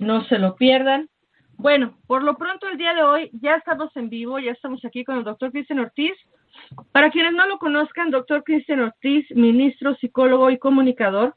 No se lo pierdan. Bueno, por lo pronto el día de hoy ya estamos en vivo, ya estamos aquí con el doctor Cristian Ortiz. Para quienes no lo conozcan, doctor Cristian Ortiz, ministro, psicólogo y comunicador,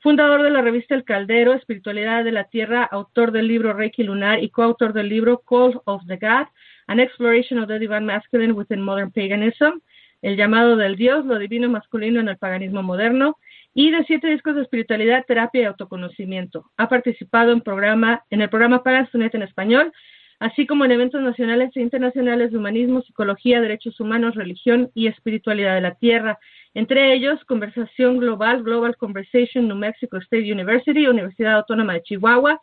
fundador de la revista El Caldero, Espiritualidad de la Tierra, autor del libro Reiki Lunar y coautor del libro Call of the God, An Exploration of the Divine Masculine Within Modern Paganism, El llamado del Dios, lo divino masculino en el paganismo moderno, y de siete discos de espiritualidad, terapia y autoconocimiento. Ha participado en, programa, en el programa Para Sunet en español, así como en eventos nacionales e internacionales de humanismo, psicología, derechos humanos, religión y espiritualidad de la Tierra. Entre ellos, Conversación Global, Global Conversation, New Mexico State University, Universidad Autónoma de Chihuahua,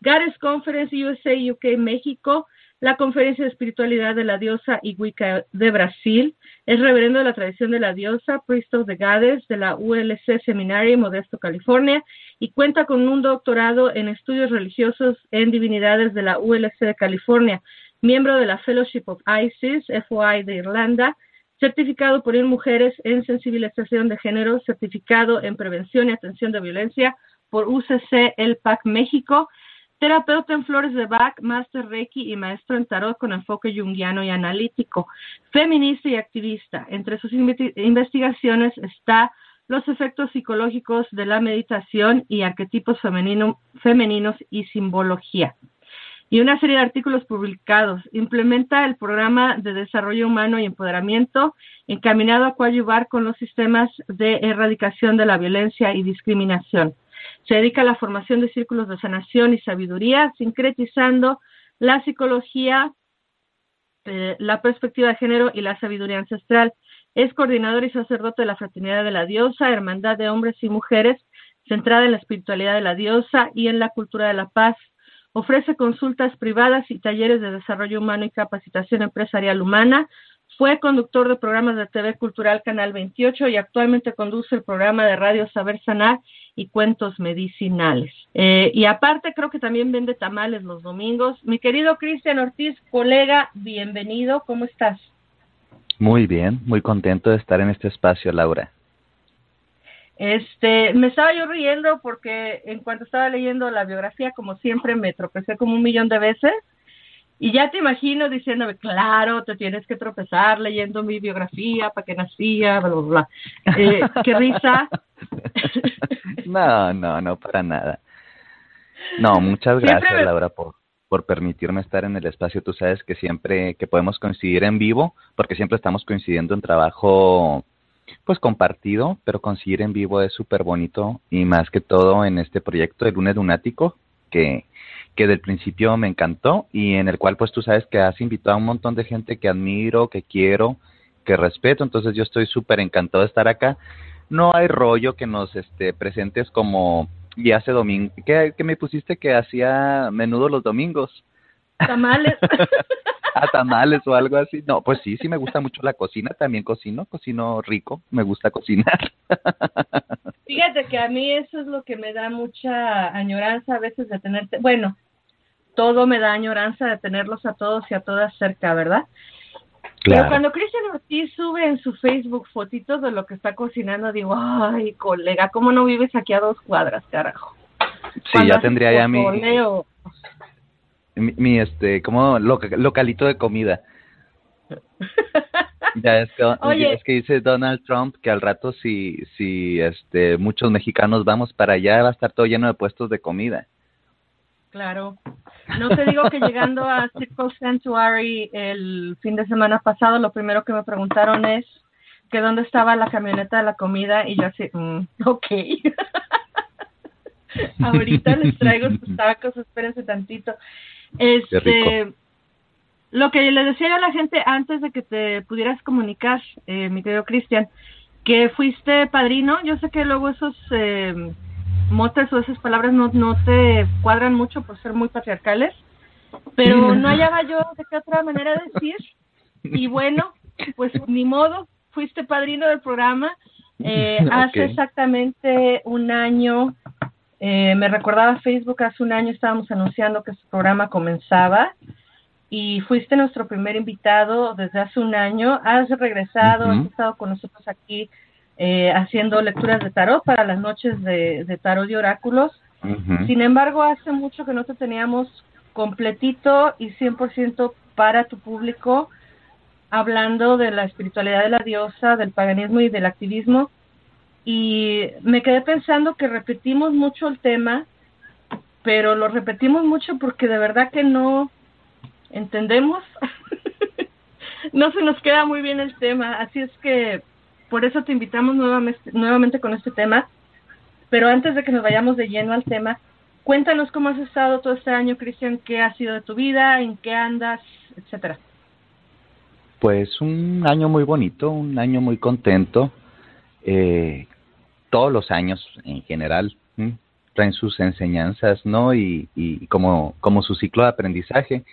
Gares Conference USA UK México, la Conferencia de Espiritualidad de la Diosa Wicca de Brasil, es reverendo de la tradición de la diosa, Priest of the Goddess de la ULC Seminary, Modesto, California, y cuenta con un doctorado en estudios religiosos en divinidades de la ULC de California, miembro de la Fellowship of ISIS, FOI de Irlanda, certificado por Mujeres en Sensibilización de Género, certificado en Prevención y Atención de Violencia por UCC El PAC México, terapeuta en flores de Bach, máster Reiki y maestro en tarot con enfoque junguiano y analítico, feminista y activista. Entre sus investigaciones está los efectos psicológicos de la meditación y arquetipos femeninos y simbología. Y una serie de artículos publicados. Implementa el programa de desarrollo humano y empoderamiento encaminado a coadyuvar con los sistemas de erradicación de la violencia y discriminación se dedica a la formación de círculos de sanación y sabiduría, sincretizando la psicología, eh, la perspectiva de género y la sabiduría ancestral. Es coordinador y sacerdote de la Fraternidad de la Diosa, Hermandad de Hombres y Mujeres, centrada en la espiritualidad de la diosa y en la cultura de la paz. Ofrece consultas privadas y talleres de desarrollo humano y capacitación empresarial humana, fue conductor de programas de TV Cultural Canal 28 y actualmente conduce el programa de radio Saber Sanar y Cuentos Medicinales. Eh, y aparte creo que también vende tamales los domingos. Mi querido Cristian Ortiz, colega, bienvenido. ¿Cómo estás? Muy bien, muy contento de estar en este espacio, Laura. Este, me estaba yo riendo porque en cuanto estaba leyendo la biografía, como siempre, me tropecé como un millón de veces y ya te imagino diciéndome, claro, te tienes que tropezar leyendo mi biografía, para que nacía, bla, bla, bla. Eh, qué risa. no, no, no, para nada. No, muchas gracias, Laura, por, por permitirme estar en el espacio. Tú sabes que siempre que podemos coincidir en vivo, porque siempre estamos coincidiendo en trabajo pues compartido, pero coincidir en vivo es súper bonito y más que todo en este proyecto de Lunes Lunático, que que del principio me encantó y en el cual pues tú sabes que has invitado a un montón de gente que admiro, que quiero, que respeto, entonces yo estoy súper encantado de estar acá. No hay rollo que nos este, presentes como y hace domingo, ¿qué, me pusiste que hacía menudo los domingos? Tamales. a tamales o algo así. No, pues sí, sí me gusta mucho la cocina, también cocino, cocino rico, me gusta cocinar. Fíjate que a mí eso es lo que me da mucha añoranza a veces de tenerte, bueno, todo me da añoranza de tenerlos a todos y a todas cerca, ¿verdad? Pero cuando Cristian Ortiz sube en su Facebook fotitos de lo que está cocinando, digo, ay, colega, ¿cómo no vives aquí a dos cuadras, carajo? Sí, ya tendría ya mi, mi, este, como localito de comida. ya es que, es que dice Donald Trump que al rato si, si este, muchos mexicanos vamos para allá va a estar todo lleno de puestos de comida. Claro. No te digo que llegando a Circle Sanctuary el fin de semana pasado, lo primero que me preguntaron es que dónde estaba la camioneta de la comida y yo así, mm, ok. Ahorita les traigo sus tacos, espérense tantito. Este, lo que le decía a la gente antes de que te pudieras comunicar, eh, mi querido Cristian, que fuiste padrino, yo sé que luego esos eh, motes o esas palabras no, no te cuadran mucho por ser muy patriarcales, pero no hallaba yo de qué otra manera decir. Y bueno, pues ni modo, fuiste padrino del programa. Eh, hace exactamente un año, eh, me recordaba Facebook, hace un año estábamos anunciando que su programa comenzaba y fuiste nuestro primer invitado desde hace un año. Has regresado, has estado con nosotros aquí eh, haciendo lecturas de tarot para las noches de, tarot y oráculos. Sin embargo, hace mucho que no te teníamos completito y 100% para tu público hablando de la espiritualidad de la diosa, del paganismo y del activismo. Y me quedé pensando que repetimos mucho el tema, pero lo repetimos mucho porque de verdad que no entendemos. no se nos queda muy bien el tema, así es que por eso te invitamos nuevamente, nuevamente con este tema. Pero antes de que nos vayamos de lleno al tema, cuéntanos cómo has estado todo este año, Cristian, qué ha sido de tu vida, en qué andas, etcétera. Pues un año muy bonito, un año muy contento. Eh, todos los años en general traen sus enseñanzas, ¿no? Y, y como, como su ciclo de aprendizaje.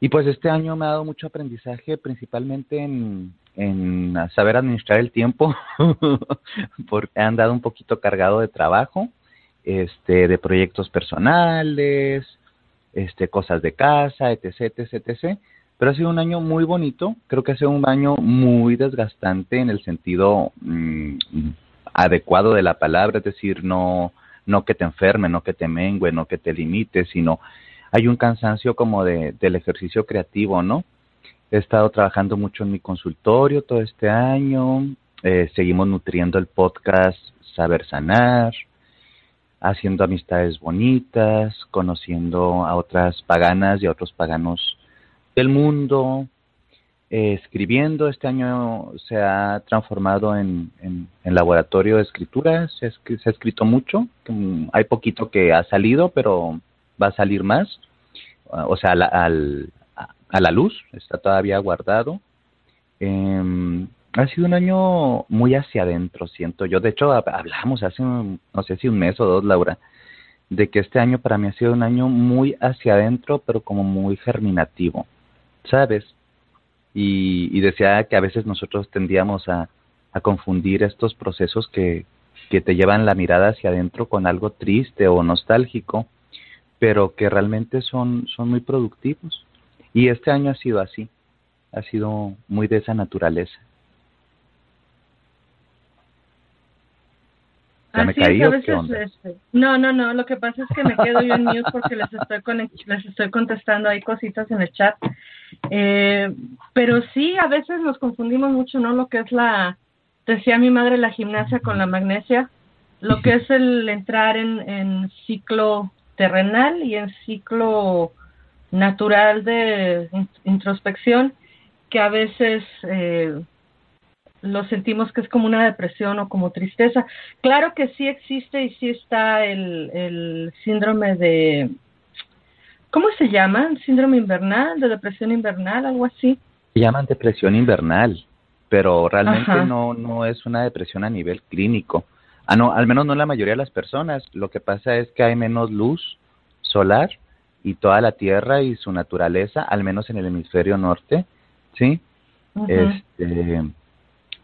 Y pues este año me ha dado mucho aprendizaje, principalmente en, saber administrar el tiempo, porque he andado un poquito cargado de trabajo, este, de proyectos personales, este, cosas de casa, etc, etc, etc. Pero ha sido un año muy bonito, creo que ha sido un año muy desgastante en el sentido mm, adecuado de la palabra, es decir, no, no que te enferme, no que te mengue, no que te limite, sino hay un cansancio como de, del ejercicio creativo, ¿no? He estado trabajando mucho en mi consultorio todo este año, eh, seguimos nutriendo el podcast Saber Sanar, haciendo amistades bonitas, conociendo a otras paganas y a otros paganos del mundo, escribiendo. Este año se ha transformado en, en, laboratorio de escritura, se, ha escrito mucho, hay poquito que ha salido, pero va a salir más, o sea, al, a la luz, está todavía guardado. Eh, ha sido un año muy hacia adentro, siento yo. De hecho, hablamos hace, no sé si un mes o dos, Laura, de que este año para mí ha sido un año muy hacia adentro, pero como muy germinativo, ¿sabes? Y, y decía que a veces nosotros tendíamos a, a confundir estos procesos que, que te llevan la mirada hacia adentro con algo triste o nostálgico, pero que realmente son, son muy productivos. Y este año ha sido así, ha sido muy de esa naturaleza. Así es, a veces, este, no, no, no, lo que pasa es que me quedo yo en mute porque les estoy, les estoy contestando ahí cositas en el chat. Eh, pero sí, a veces nos confundimos mucho, ¿no? Lo que es la, decía mi madre, la gimnasia con la magnesia, lo que es el entrar en, en ciclo terrenal y en ciclo natural de introspección que a veces eh, lo sentimos que es como una depresión o como tristeza. Claro que sí existe y sí está el, el síndrome de, ¿cómo se llama? Síndrome invernal, de depresión invernal, algo así. Se llaman depresión invernal, pero realmente no, no es una depresión a nivel clínico. Ah, no, al menos no la mayoría de las personas. Lo que pasa es que hay menos luz solar y toda la Tierra y su naturaleza, al menos en el hemisferio norte, ¿sí? este,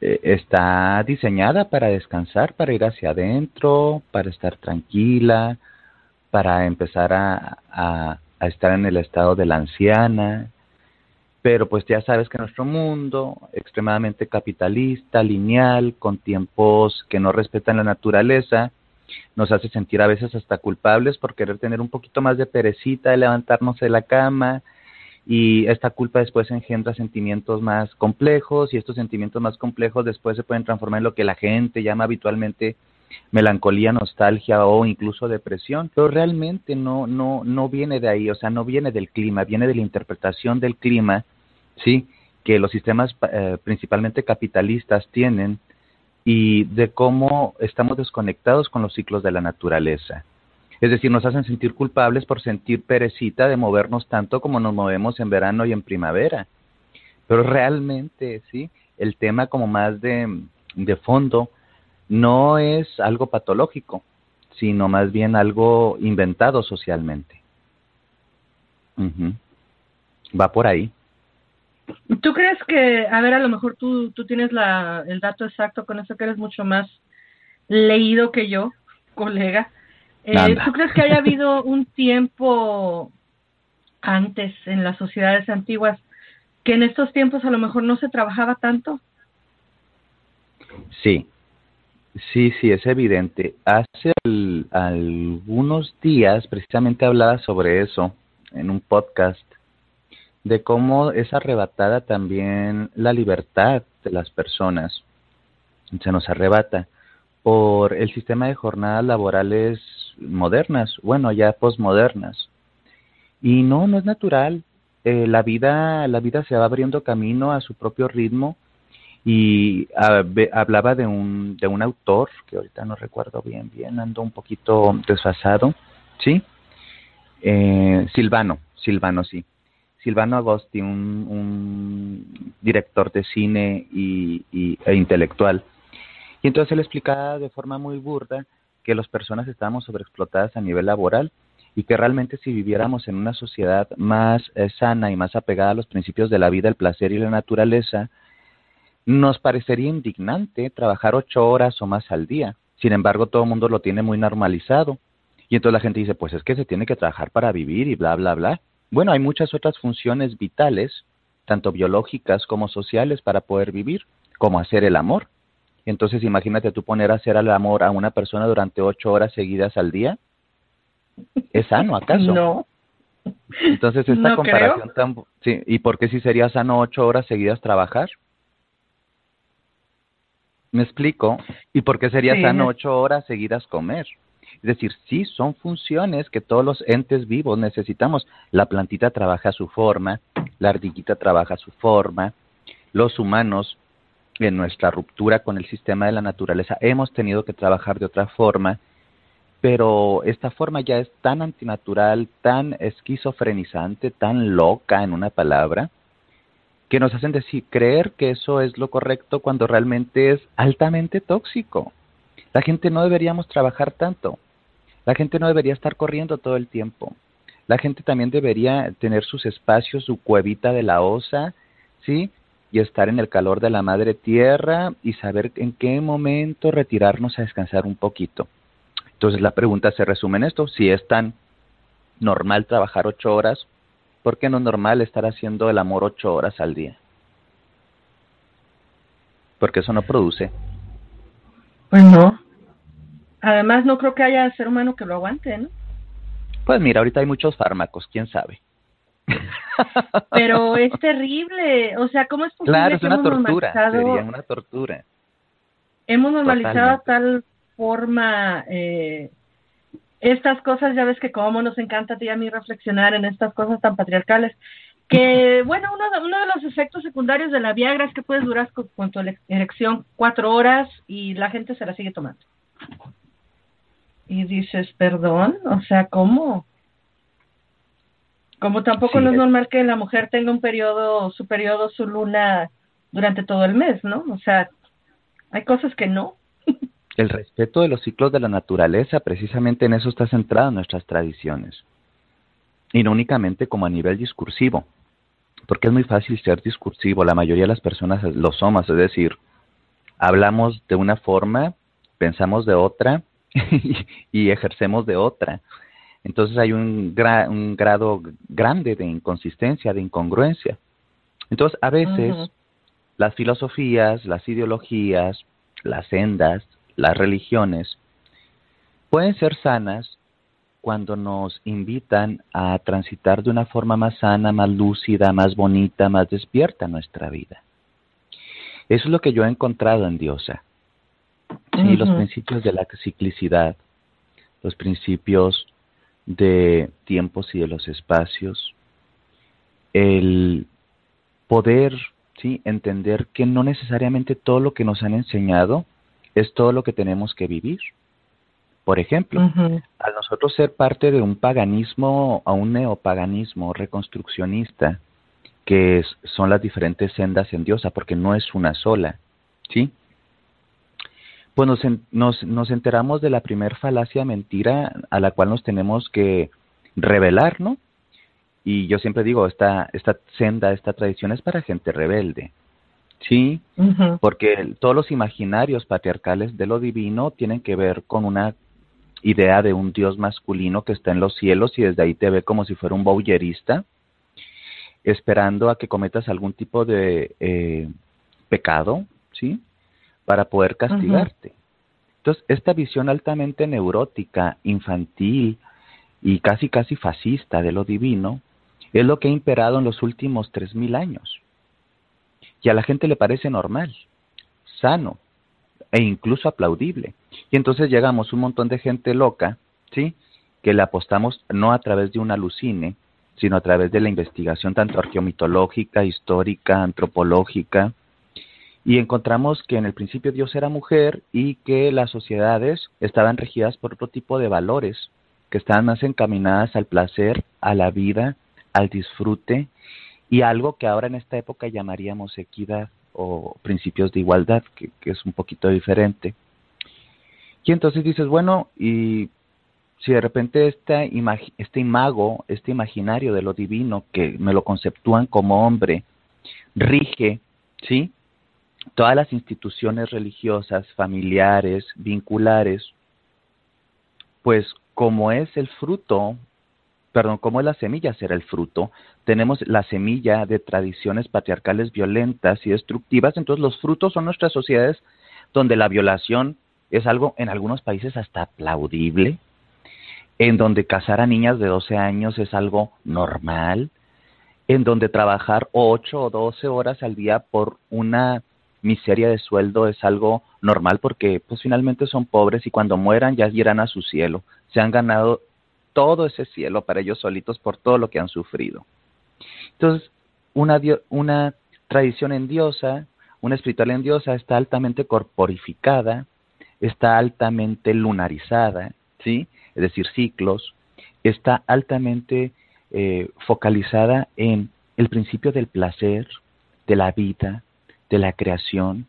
eh, está diseñada para descansar, para ir hacia adentro, para estar tranquila, para empezar a, a, a estar en el estado de la anciana, pero pues ya sabes que nuestro mundo, extremadamente capitalista, lineal, con tiempos que no respetan la naturaleza, nos hace sentir a veces hasta culpables por querer tener un poquito más de perecita de levantarnos de la cama y esta culpa después engendra sentimientos más complejos y estos sentimientos más complejos después se pueden transformar en lo que la gente llama habitualmente melancolía, nostalgia o incluso depresión, pero realmente no no no viene de ahí, o sea, no viene del clima, viene de la interpretación del clima, ¿sí? que los sistemas eh, principalmente capitalistas tienen y de cómo estamos desconectados con los ciclos de la naturaleza. Es decir, nos hacen sentir culpables por sentir perecita de movernos tanto como nos movemos en verano y en primavera. Pero realmente, sí, el tema como más de, de fondo no es algo patológico, sino más bien algo inventado socialmente. Va por ahí. ¿Tú crees que, a ver, a lo mejor tú, tú tienes la, el dato exacto con eso que eres mucho más leído que yo, colega? Eh, ¿Tú crees que haya habido un tiempo antes en las sociedades antiguas que en estos tiempos a lo mejor no se trabajaba tanto? Sí, Sí, sí, es evidente. Hace algunos días precisamente hablaba sobre eso en un podcast, de cómo es arrebatada también la libertad de las personas. Se nos arrebata por el sistema de jornadas laborales modernas, bueno, ya posmodernas. Y no, no es natural. Eh, la vida, la vida se va abriendo camino a su propio ritmo y hablaba de un, de un autor que ahorita no recuerdo bien, bien, ando un poquito desfasado, ¿sí? Eh, Silvano, Silvano, sí. Silvano Agosti, un, un director de cine y, e intelectual. Y entonces él explicaba de forma muy burda que las personas estábamos sobreexplotadas a nivel laboral y que realmente si viviéramos en una sociedad más eh, sana y más apegada a los principios de la vida, el placer y la naturaleza, nos parecería indignante trabajar ocho horas o más al día. Sin embargo, todo el mundo lo tiene muy normalizado. Y entonces la gente dice, pues es que se tiene que trabajar para vivir y bla, bla, bla. Bueno, hay muchas otras funciones vitales, tanto biológicas como sociales, para poder vivir, como hacer el amor. Entonces imagínate tú poner a hacer el amor a una persona durante ocho horas seguidas al día. ¿Es sano acaso? No. Entonces esta comparación tan... Sí, ¿Y por qué si sería sano ocho horas seguidas trabajar? Me explico. ¿Y por qué sería sano ocho horas seguidas comer? Es decir, sí son funciones que todos los entes vivos necesitamos. La plantita trabaja su forma, la ardillita trabaja su forma, los humanos en nuestra ruptura con el sistema de la naturaleza hemos tenido que trabajar de otra forma, pero esta forma ya es tan antinatural, tan esquizofrenizante, tan loca en una palabra, que nos hacen decir, creer que eso es lo correcto cuando realmente es altamente tóxico. La gente no deberíamos trabajar tanto. La gente no debería estar corriendo todo el tiempo. La gente también debería tener sus espacios, su cuevita de la osa, ¿sí? Y estar en el calor de la madre tierra y saber en qué momento retirarnos a descansar un poquito. Entonces la pregunta se resume en esto. Si es tan normal trabajar ocho horas, ¿Por qué no es normal estar haciendo el amor ocho horas al día? Porque eso no produce. Pues no. Además, no creo que haya ser humano que lo aguante, ¿no? Pues mira, ahorita hay muchos fármacos, quién sabe. Pero es terrible. O sea, ¿cómo es posible Claro, es una tortura. Sería una tortura. Hemos normalizado tal forma eh, estas cosas, ya ves que como nos encanta a ti y a mí reflexionar en estas cosas tan patriarcales, que bueno, uno de, uno de los efectos secundarios de la Viagra es que puedes durar con, tu erección cuatro horas y la gente se la sigue tomando. Y dices, perdón, o sea, ¿cómo? Como tampoco no es normal que la mujer tenga un periodo, su periodo, su luna durante todo el mes, ¿no? O sea, hay cosas que no. El respeto de los ciclos de la naturaleza, precisamente en eso está centrado en nuestras tradiciones. Y no únicamente como a nivel discursivo, porque es muy fácil ser discursivo, la mayoría de las personas lo somos, es decir, hablamos de una forma, pensamos de otra y, ejercemos de otra. Entonces hay un, un, grado grande de inconsistencia, de incongruencia. Entonces a veces las filosofías, las ideologías, las sendas, las religiones pueden ser sanas cuando nos invitan a transitar de una forma más sana, más lúcida, más bonita, más despierta nuestra vida. Eso es lo que yo he encontrado en Diosa. Sí, los principios de la ciclicidad, los principios de tiempos y de los espacios, el poder sí entender que no necesariamente todo lo que nos han enseñado es todo lo que tenemos que vivir. Por ejemplo, al nosotros ser parte de un paganismo, a un neopaganismo reconstruccionista, que son las diferentes sendas en Diosa, porque no es una sola, ¿sí? Pues nos, nos, nos enteramos de la primer falacia mentira a la cual nos tenemos que revelar, ¿no? Y yo siempre digo, esta, esta senda, esta tradición es para gente rebelde. Sí, porque todos los imaginarios patriarcales de lo divino tienen que ver con una idea de un Dios masculino que está en los cielos y desde ahí te ve como si fuera un bowlerista, esperando a que cometas algún tipo de eh, pecado, ¿sí? Para poder castigarte. Entonces, esta visión altamente neurótica, infantil y casi casi fascista de lo divino es lo que ha imperado en los últimos tres mil años. Y a la gente le parece normal, sano e incluso aplaudible. Y entonces llegamos un montón de gente loca, ¿sí? Que le apostamos no a través de un alucine, sino a través de la investigación tanto arqueomitológica, histórica, antropológica, y encontramos que en el principio Dios era mujer y que las sociedades estaban regidas por otro tipo de valores que estaban más encaminadas al placer, a la vida, al disfrute y algo que ahora en esta época llamaríamos equidad o principios de igualdad, que, es un poquito diferente. Y entonces dices, bueno, y si de repente esta este imago, este imaginario de lo divino que me lo conceptúan como hombre, rige, ¿sí? todas las instituciones religiosas, familiares, vinculares, pues como es el fruto, perdón, como es la semilla será el fruto, tenemos la semilla de tradiciones patriarcales violentas y destructivas, entonces los frutos son nuestras sociedades donde la violación es algo en algunos países hasta aplaudible, en donde casar a niñas de 12 años es algo normal, en donde trabajar 8 o 12 horas al día por una miseria de sueldo es algo normal porque pues finalmente son pobres y cuando mueran ya irán a su cielo. Se han ganado todo ese cielo para ellos solitos por todo lo que han sufrido. Entonces, una, una tradición en diosa, una espiritual en diosa está altamente corporificada, está altamente lunarizada, ¿sí? Es decir, ciclos, está altamente eh, focalizada en el principio del placer, de la vida, de la creación,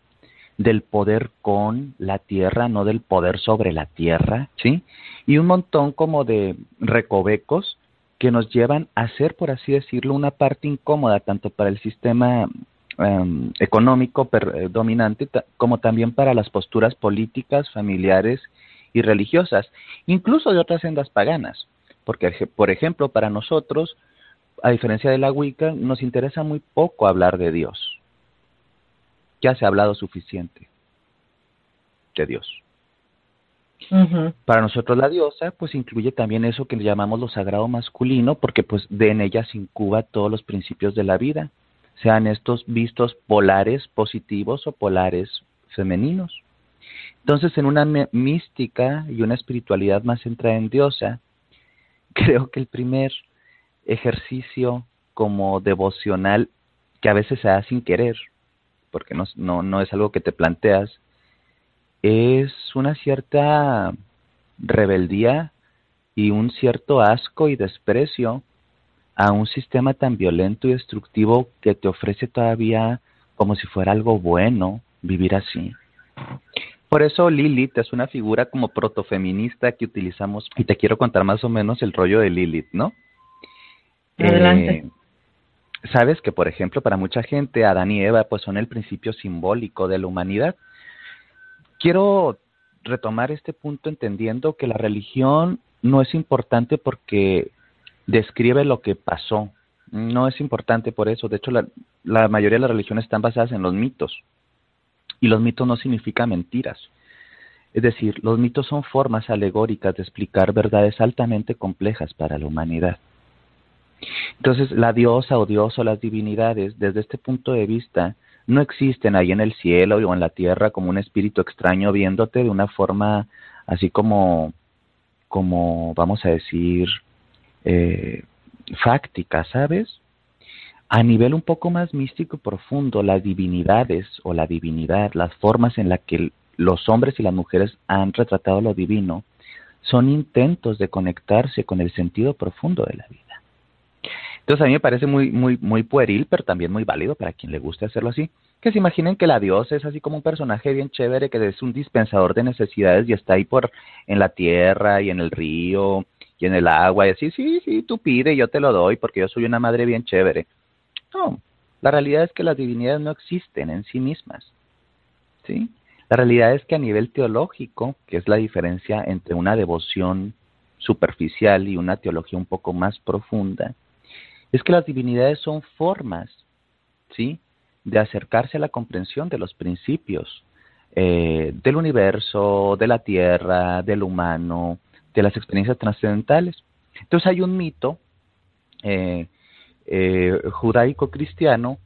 del poder con la tierra, no del poder sobre la tierra, ¿sí? Y un montón como de recovecos que nos llevan a ser, por así decirlo, una parte incómoda tanto para el sistema em, económico eh, dominante como también para las posturas políticas, familiares y religiosas, incluso de otras sendas paganas. Porque, por ejemplo, para nosotros, a diferencia de la Wicca, nos interesa muy poco hablar de Dios ya se ha hablado suficiente de Dios. Para nosotros la diosa pues incluye también eso que llamamos lo sagrado masculino porque pues de en ella se incuba todos los principios de la vida, sean estos vistos polares positivos o polares femeninos. Entonces en una mística y una espiritualidad más centrada en diosa, creo que el primer ejercicio como devocional que a veces se da sin querer porque no, no, no es algo que te planteas, es una cierta rebeldía y un cierto asco y desprecio a un sistema tan violento y destructivo que te ofrece todavía como si fuera algo bueno vivir así. Por eso Lilith es una figura como protofeminista que utilizamos y te quiero contar más o menos el rollo de Lilith, ¿no? Adelante. Eh, Sabes que, por ejemplo, para mucha gente, Adán y Eva pues son el principio simbólico de la humanidad. Quiero retomar este punto entendiendo que la religión no es importante porque describe lo que pasó. No es importante por eso. De hecho, la, la mayoría de las religiones están basadas en los mitos. Y los mitos no significan mentiras. Es decir, los mitos son formas alegóricas de explicar verdades altamente complejas para la humanidad. Entonces, la diosa o dios o las divinidades, desde este punto de vista, no existen ahí en el cielo o en la tierra como un espíritu extraño viéndote de una forma así como, como vamos a decir, eh, fáctica, ¿sabes? A nivel un poco más místico y profundo, las divinidades o la divinidad, las formas en las que los hombres y las mujeres han retratado lo divino, son intentos de conectarse con el sentido profundo de la vida. Entonces a mí me parece muy, muy, muy pueril, pero también muy válido para quien le guste hacerlo así. Que se imaginen que la diosa es así como un personaje bien chévere que es un dispensador de necesidades y está ahí por en la tierra y en el río y en el agua y así, sí, sí, tú pide yo te lo doy porque yo soy una madre bien chévere. No, la realidad es que las divinidades no existen en sí mismas. ¿Sí? La realidad es que a nivel teológico, que es la diferencia entre una devoción superficial y una teología un poco más profunda, es que las divinidades son formas, ¿sí? De acercarse a la comprensión de los principios eh, del universo, de la tierra, del humano, de las experiencias trascendentales. Entonces hay un mito eh, eh, judaico-cristiano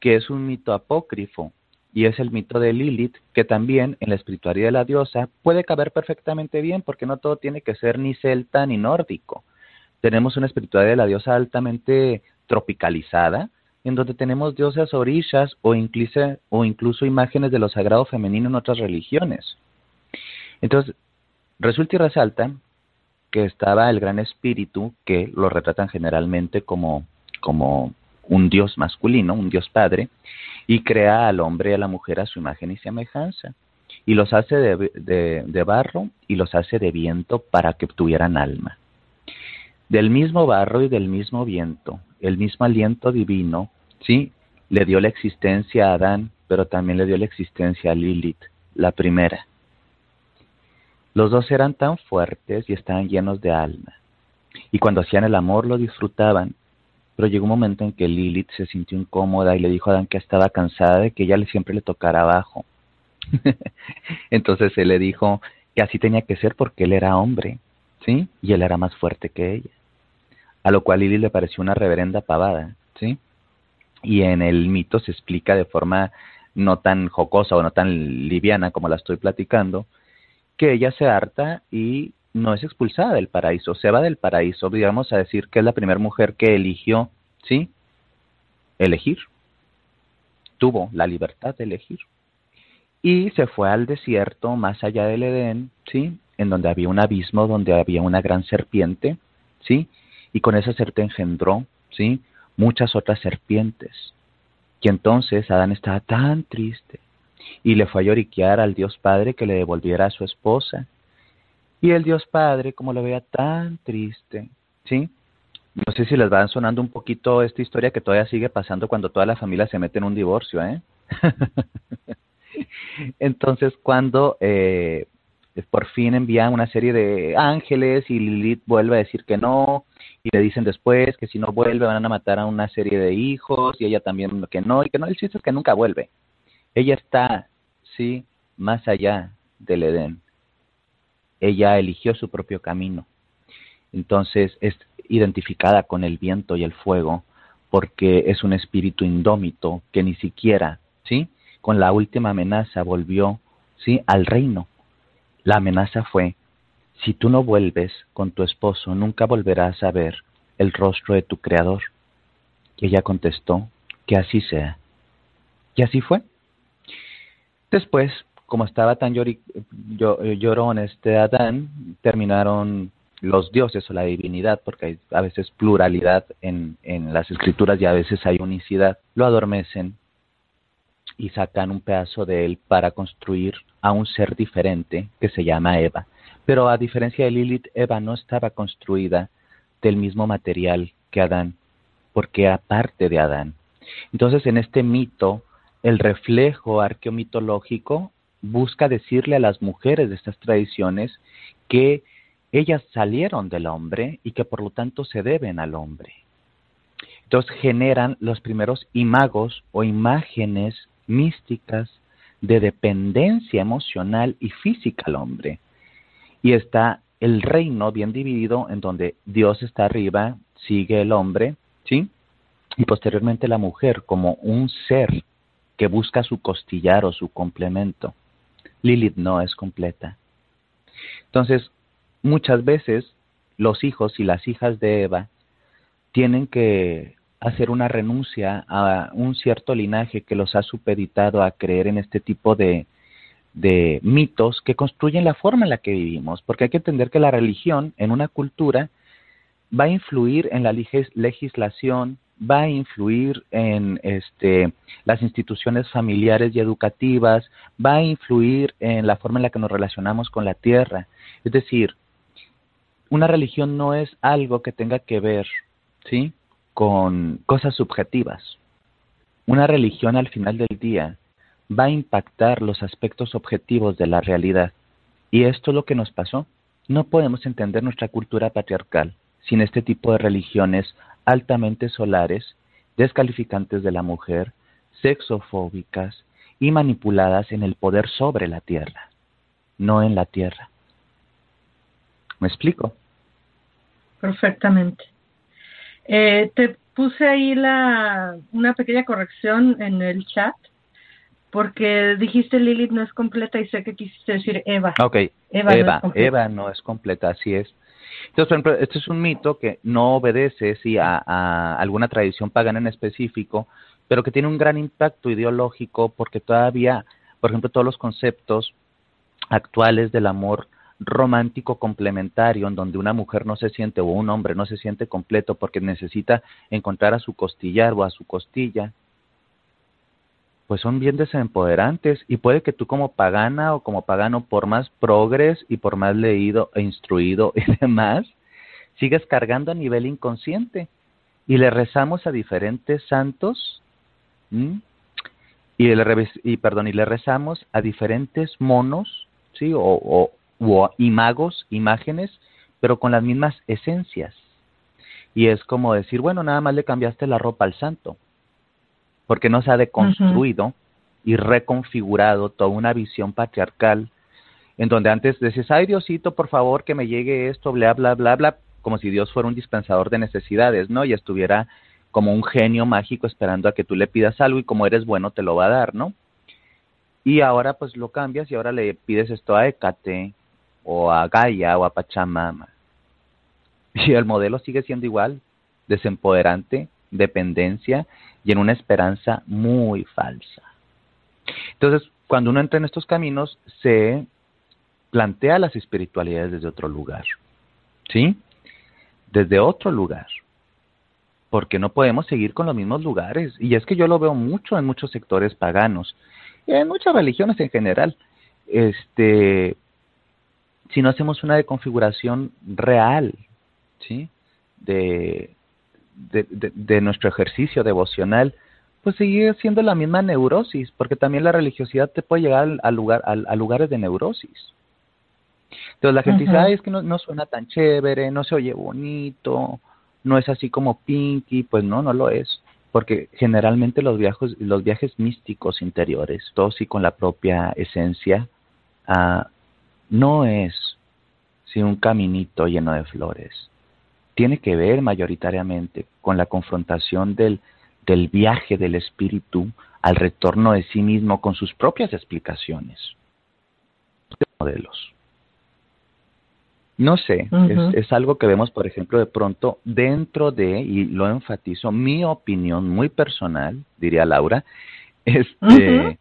que es un mito apócrifo y es el mito de Lilith, que también en la espiritualidad de la diosa puede caber perfectamente bien, porque no todo tiene que ser ni celta ni nórdico. Tenemos una espiritualidad de la diosa altamente tropicalizada, en donde tenemos diosas orillas o incluso, o incluso imágenes de lo sagrado femenino en otras religiones. Entonces, resulta y resalta que estaba el gran espíritu, que lo retratan generalmente como, como un dios masculino, un dios padre, y crea al hombre y a la mujer a su imagen y semejanza. Y los hace de, de barro y los hace de viento para que tuvieran alma. Del mismo barro y del mismo viento, el mismo aliento divino Sí, le dio la existencia a Adán, pero también le dio la existencia a Lilith, la primera. Los dos eran tan fuertes y estaban llenos de alma. Y cuando hacían el amor lo disfrutaban, pero llegó un momento en que Lilith se sintió incómoda y le dijo a Adán que estaba cansada de que ella siempre le tocara abajo. Entonces él le dijo que así tenía que ser porque él era hombre, ¿sí? Y él era más fuerte que ella. A lo cual Lilith le pareció una reverenda pavada, ¿sí? y en el mito se explica de forma no tan jocosa o no tan liviana como la estoy platicando, que ella se harta y no es expulsada del paraíso, se va del paraíso, digamos a decir que es la primera mujer que eligió, ¿sí? Elegir. Tuvo la libertad de elegir. Y se fue al desierto más allá del Edén, ¿sí? En donde había un abismo, donde había una gran serpiente, ¿sí? Y con esa serpiente engendró, ¿sí? muchas otras serpientes. Y entonces Adán estaba tan triste y le fue a lloriquear al Dios Padre que le devolviera a su esposa. Y el Dios Padre, como lo veía tan triste, ¿sí? No sé si les va sonando un poquito esta historia que todavía sigue pasando cuando toda la familia se mete en un divorcio, ¿eh? Entonces, cuando eh, por fin envían una serie de ángeles y Lilith vuelve a decir que no, y le dicen después que si no vuelve van a matar a una serie de hijos y ella también que no y que no el chiste es que nunca vuelve. Ella está sí más allá del Edén. Ella eligió su propio camino. Entonces es identificada con el viento y el fuego porque es un espíritu indómito que ni siquiera sí con la última amenaza volvió sí al reino la amenaza fue si tú no vuelves con tu esposo, nunca volverás a ver el rostro de tu Creador. Y ella contestó, que así sea. Y así fue. Después, como estaba tan llorón este Adán, terminaron los dioses o la divinidad, porque hay a veces pluralidad en, en las escrituras y a veces hay unicidad, lo adormecen y sacan un pedazo de él para construir a un ser diferente que se llama Eva. Pero a diferencia de Lilith, Eva no estaba construida del mismo material que Adán, porque era parte de Adán. Entonces, en este mito, el reflejo arqueomitológico busca decirle a las mujeres de estas tradiciones que ellas salieron del hombre y que por lo tanto se deben al hombre. Entonces generan los primeros imagos o imágenes místicas de dependencia emocional y física al hombre y está el reino bien dividido en donde Dios está arriba, sigue el hombre, ¿sí? Y posteriormente la mujer como un ser que busca su costillar o su complemento. Lilith no es completa. Entonces, muchas veces los hijos y las hijas de Eva tienen que hacer una renuncia a un cierto linaje que los ha supeditado a creer en este tipo de, de mitos que construyen la forma en la que vivimos, porque hay que entender que la religión en una cultura va a influir en la legislación, va a influir en este, las instituciones familiares y educativas, va a influir en la forma en la que nos relacionamos con la tierra. Es decir, una religión no es algo que tenga que ver, ¿sí? Con cosas subjetivas. Una religión al final del día va a impactar los aspectos objetivos de la realidad. Y esto es lo que nos pasó. No podemos entender nuestra cultura patriarcal sin este tipo de religiones altamente solares, descalificantes de la mujer, sexofóbicas y manipuladas en el poder sobre la tierra, no en la tierra. ¿Me explico? Perfectamente. Eh, te puse ahí la, una pequeña corrección en el chat porque dijiste Lilith no es completa y sé que quisiste decir Eva. Ok, Eva, Eva, no, es completa, así es. Entonces, por ejemplo, este es un mito que no obedece sí, a, a, alguna tradición pagana en específico, pero que tiene un gran impacto ideológico porque todavía, por ejemplo, todos los conceptos actuales del amor romántico complementario en donde una mujer no se siente o un hombre no se siente completo porque necesita encontrar a su costillar o a su costilla, pues son bien desempoderantes y puede que tú como pagana o como pagano, por más progres y por más leído e instruido y demás, sigas cargando a nivel inconsciente. Y le rezamos a diferentes santos y, le, y perdón y le rezamos a diferentes monos, sí o, o, o imagos, imágenes, pero con las mismas esencias. Y es como decir, bueno, nada más le cambiaste la ropa al santo porque no se ha deconstruido y reconfigurado toda una visión patriarcal en donde antes decías, ay Diosito, por favor que me llegue esto, bla, bla, bla, bla, como si Dios fuera un dispensador de necesidades, ¿no? Y estuviera como un genio mágico esperando a que tú le pidas algo y como eres bueno te lo va a dar, ¿no? Y ahora pues lo cambias y ahora le pides esto a Hécate o a Gaia o a Pachamama. Y el modelo sigue siendo igual, desempoderante, dependencia y en una esperanza muy falsa. Entonces, cuando uno entra en estos caminos, se plantea las espiritualidades desde otro lugar, ¿sí? Desde otro lugar, porque no podemos seguir con los mismos lugares. Y es que yo lo veo mucho en muchos sectores paganos, y en muchas religiones en general. Este, si no hacemos una deconfiguración real, ¿sí? De, de, nuestro ejercicio devocional, pues sigue siendo la misma neurosis, porque también la religiosidad te puede llegar al, lugar, a, lugares de neurosis. Entonces la gente dice, Ay, es que no, no suena tan chévere, no se oye bonito, no es así como Pinky, pues no, no lo es, porque generalmente los viajes, los viajes místicos interiores, todos sí con la propia esencia, ah, no es si un caminito lleno de flores, tiene que ver mayoritariamente con la confrontación del, del viaje del espíritu al retorno de sí mismo con sus propias explicaciones, modelos. No sé, es, es, algo que vemos, por ejemplo, de pronto dentro de, y lo enfatizo, mi opinión muy personal, diría Laura, este,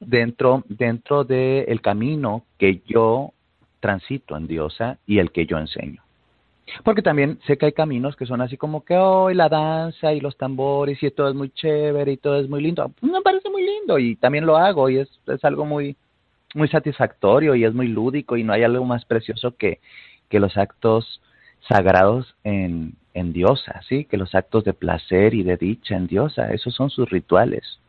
dentro, dentro del el camino que yo transito en Diosa y el que yo enseño. Porque también sé que hay caminos que son así como que hoy la danza y los tambores y todo es muy chévere y todo es muy lindo. Me parece muy lindo y también lo hago y es, es algo muy, muy satisfactorio y es muy lúdico y no hay algo más precioso que, que los actos sagrados en, en diosa, ¿sí? Que los actos de placer y de dicha en diosa, esos son sus rituales.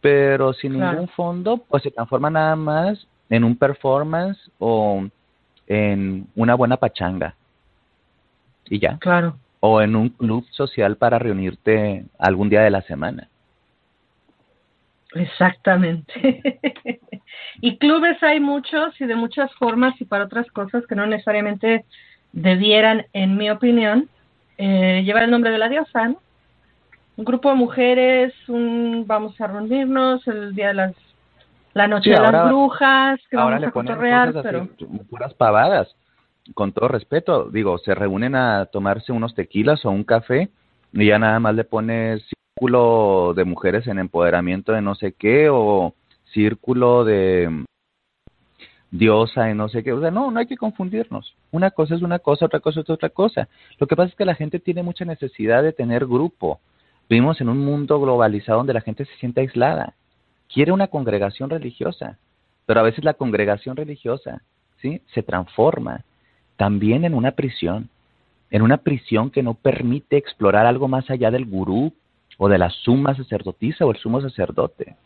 Pero sin ningún fondo, pues se transforma nada más en un performance o en una buena pachanga y ya. Claro. O en un club social para reunirte algún día de la semana. Exactamente. y clubes hay muchos y de muchas formas y para otras cosas que no necesariamente debieran, en mi opinión, eh, llevar el nombre de la diosa, Un grupo de mujeres, un vamos a reunirnos el día de las la noche de las brujas, que vamos a cotorrear, pero puras pavadas con todo respeto, digo, se reúnen a tomarse unos tequilas o un café y ya nada más le pones círculo de mujeres en empoderamiento de no sé qué o círculo de diosa en no sé qué. O sea, no, no hay que confundirnos. Una cosa es una cosa, otra cosa es otra cosa. Lo que pasa es que la gente tiene mucha necesidad de tener grupo. Vivimos en un mundo globalizado donde la gente se siente aislada. Quiere una congregación religiosa, pero a veces la congregación religiosa, ¿sí? Se transforma también en una prisión, en una prisión que no permite explorar algo más allá del gurú o de la suma sacerdotisa o el sumo sacerdote,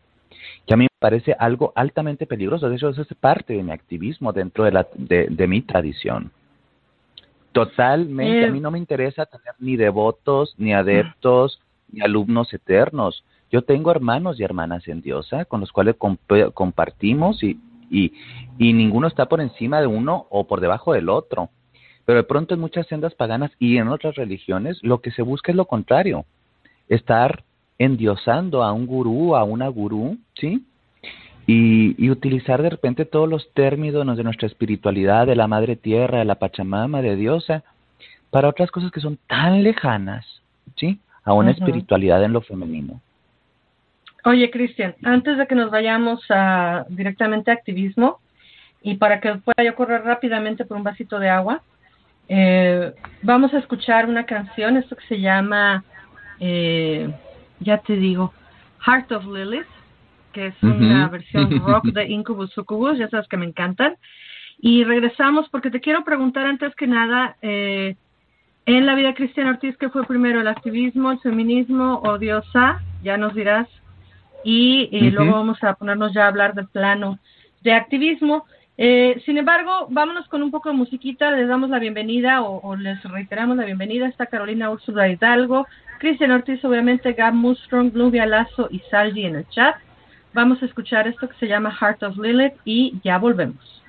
que a mí me parece algo altamente peligroso. De hecho, eso es parte de mi activismo dentro de, la, de, mi tradición. Totalmente, a mí no me interesa tener ni devotos, ni adeptos, ni alumnos eternos. Yo tengo hermanos y hermanas en Dios, ¿eh? con los cuales compartimos y, y, y ninguno está por encima de uno o por debajo del otro. Pero de pronto en muchas sendas paganas y en otras religiones lo que se busca es lo contrario, estar endiosando a un gurú, a una gurú, ¿sí? Y, y, utilizar de repente todos los términos de nuestra espiritualidad, de la Madre Tierra, de la Pachamama, de Diosa, para otras cosas que son tan lejanas, ¿sí? A una espiritualidad en lo femenino. Oye, Cristian, antes de que nos vayamos a, directamente a activismo, y para que pueda yo correr rápidamente por un vasito de agua, eh, vamos a escuchar una canción, esto que se llama, eh, ya te digo, Heart of Lilith, que es una versión rock de Incubus Succubus, ya sabes que me encantan. Y regresamos porque te quiero preguntar antes que nada, eh, en la vida Cristiana Ortiz, ¿qué fue primero, el activismo, el feminismo o Diosa? Ya nos dirás. Y, luego vamos a ponernos ya a hablar del plano de activismo. Eh, sin embargo, vámonos con un poco de musiquita, les damos la bienvenida o, les reiteramos la bienvenida. Está Carolina Úrsula Hidalgo, Cristian Ortiz, obviamente, Gab Mustrong, Nubia Lazo y Salgi en el chat. Vamos a escuchar esto que se llama Heart of Lilith y ya volvemos.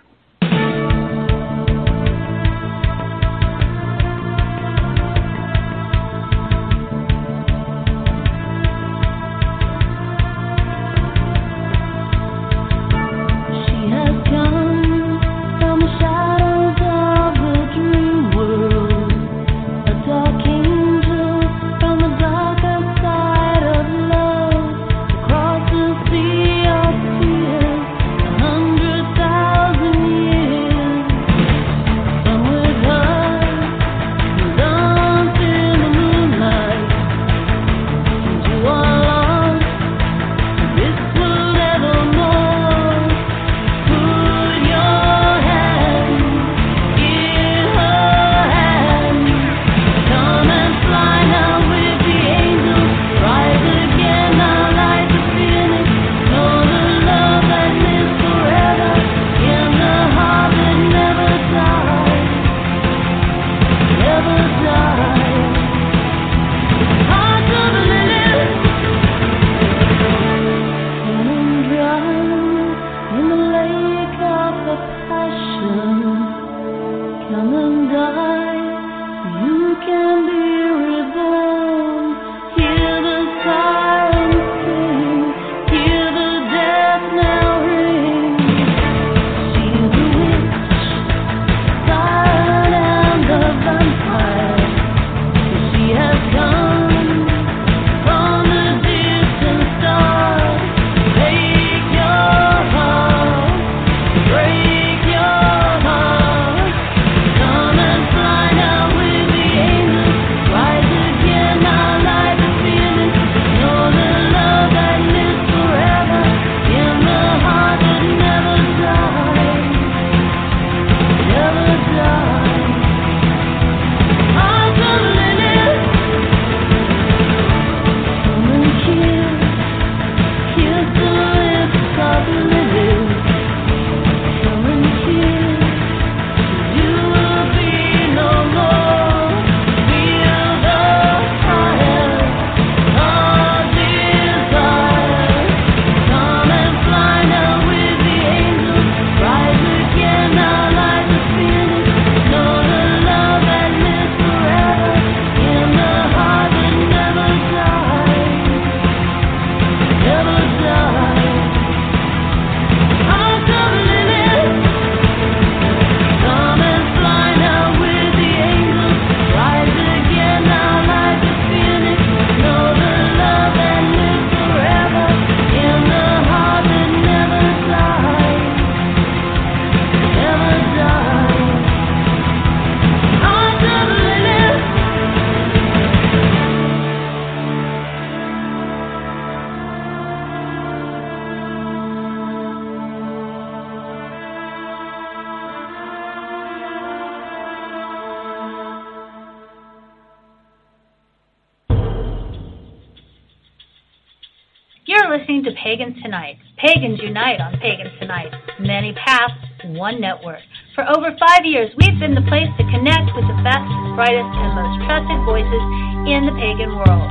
Pagans Tonight. Pagans unite on Pagans Tonight. Many paths, one network. For over five years, we've been the place to connect with the best, brightest, and most trusted voices in the pagan world.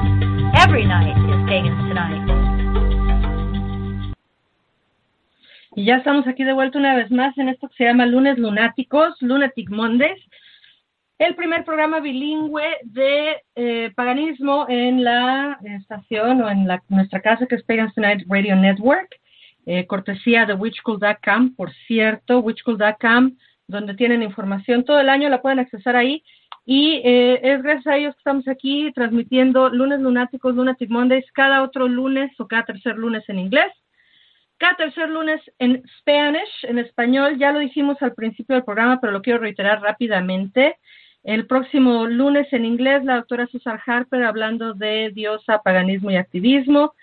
every night is Pagans Tonight. Y ya estamos aquí de vuelta una vez más en esto que se llama Lunes Lunáticos, Lunatic Mondays, el primer programa bilingüe de eh, paganismo en la estación o en la, nuestra casa que es Pagans Tonight Radio Network, eh, cortesía de witchcool.com, por cierto, witchcool.com, donde tienen información todo el año, la pueden accesar ahí. Y eh, es gracias a ellos que estamos aquí transmitiendo lunes lunáticos, Lunatic Mondays, cada otro lunes o cada tercer lunes en inglés cada tercer lunes en Spanish, en español. Ya lo dijimos al principio del programa, pero lo quiero reiterar rápidamente. El próximo lunes en inglés, la doctora Susan Harper hablando de diosa, paganismo y activismo.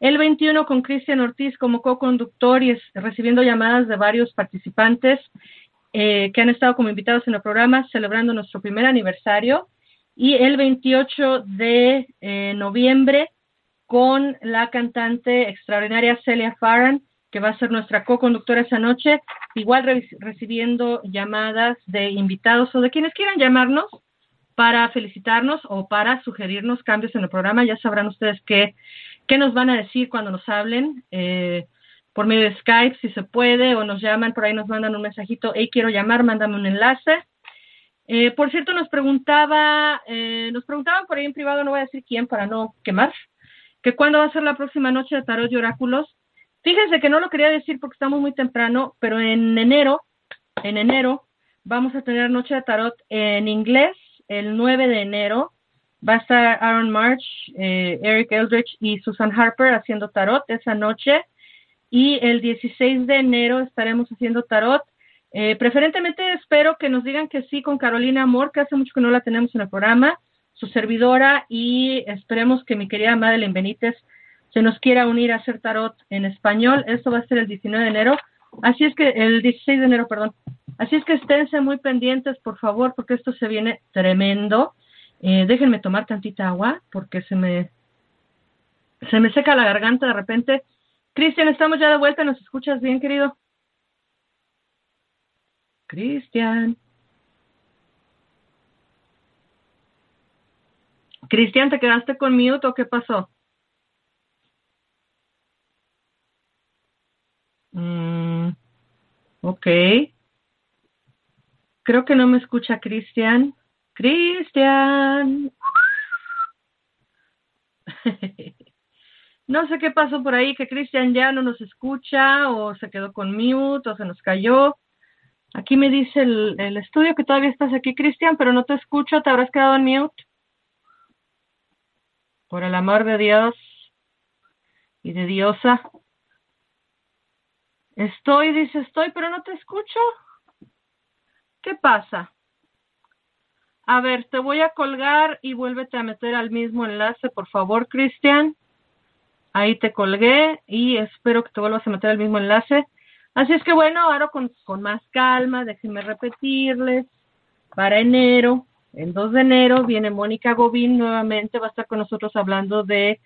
El 21 con Cristian Ortiz como co-conductor y recibiendo llamadas de varios participantes eh, que han estado como invitados en el programa celebrando nuestro primer aniversario. Y el 28 de eh, noviembre con la cantante extraordinaria Celia Farran, que va a ser nuestra co-conductora esa noche, igual recibiendo llamadas de invitados o de quienes quieran llamarnos para felicitarnos o para sugerirnos cambios en el programa. Ya sabrán ustedes qué, qué nos van a decir cuando nos hablen. Eh, por medio de Skype, si se puede, o nos llaman, por ahí nos mandan un mensajito, hey, quiero llamar, mándame un enlace. Eh, por cierto, nos preguntaba, eh, nos preguntaban por ahí en privado, no voy a decir quién para no quemar, que cuándo va a ser la próxima noche de tarot y oráculos. Fíjense que no lo quería decir porque estamos muy temprano, pero en enero, en enero, vamos a tener noche de tarot en inglés, el 9 de enero. Va a estar Aaron March, eh, Eric Eldridge y Susan Harper haciendo tarot esa noche. Y el 16 de enero estaremos haciendo tarot. Eh, preferentemente espero que nos digan que sí con Carolina Amor, que hace mucho que no la tenemos en el programa su servidora y esperemos que mi querida Madeline Benítez se nos quiera unir a hacer tarot en español. Esto va a ser el 19 de enero. Así es que, el 16 de enero, perdón. Así es que esténse muy pendientes, por favor, porque esto se viene tremendo. Eh, déjenme tomar tantita agua porque se me, se me seca la garganta de repente. Cristian, estamos ya de vuelta. ¿Nos escuchas bien, querido? Cristian. Cristian, ¿te quedaste con mute o qué pasó? Mm, ok. Creo que no me escucha Cristian. Cristian. no sé qué pasó por ahí, que Cristian ya no nos escucha o se quedó con mute o se nos cayó. Aquí me dice el, el estudio que todavía estás aquí, Cristian, pero no te escucho, te habrás quedado en mute. Por el amor de Dios y de diosa. Estoy, dice, estoy, pero no te escucho. ¿Qué pasa? A ver, te voy a colgar y vuélvete a meter al mismo enlace, por favor, Cristian. Ahí te colgué y espero que te vuelvas a meter al mismo enlace. Así es que bueno, ahora con, con más calma, déjenme repetirles. Para enero el 2 de enero viene Mónica Gobín nuevamente, va a estar con nosotros hablando de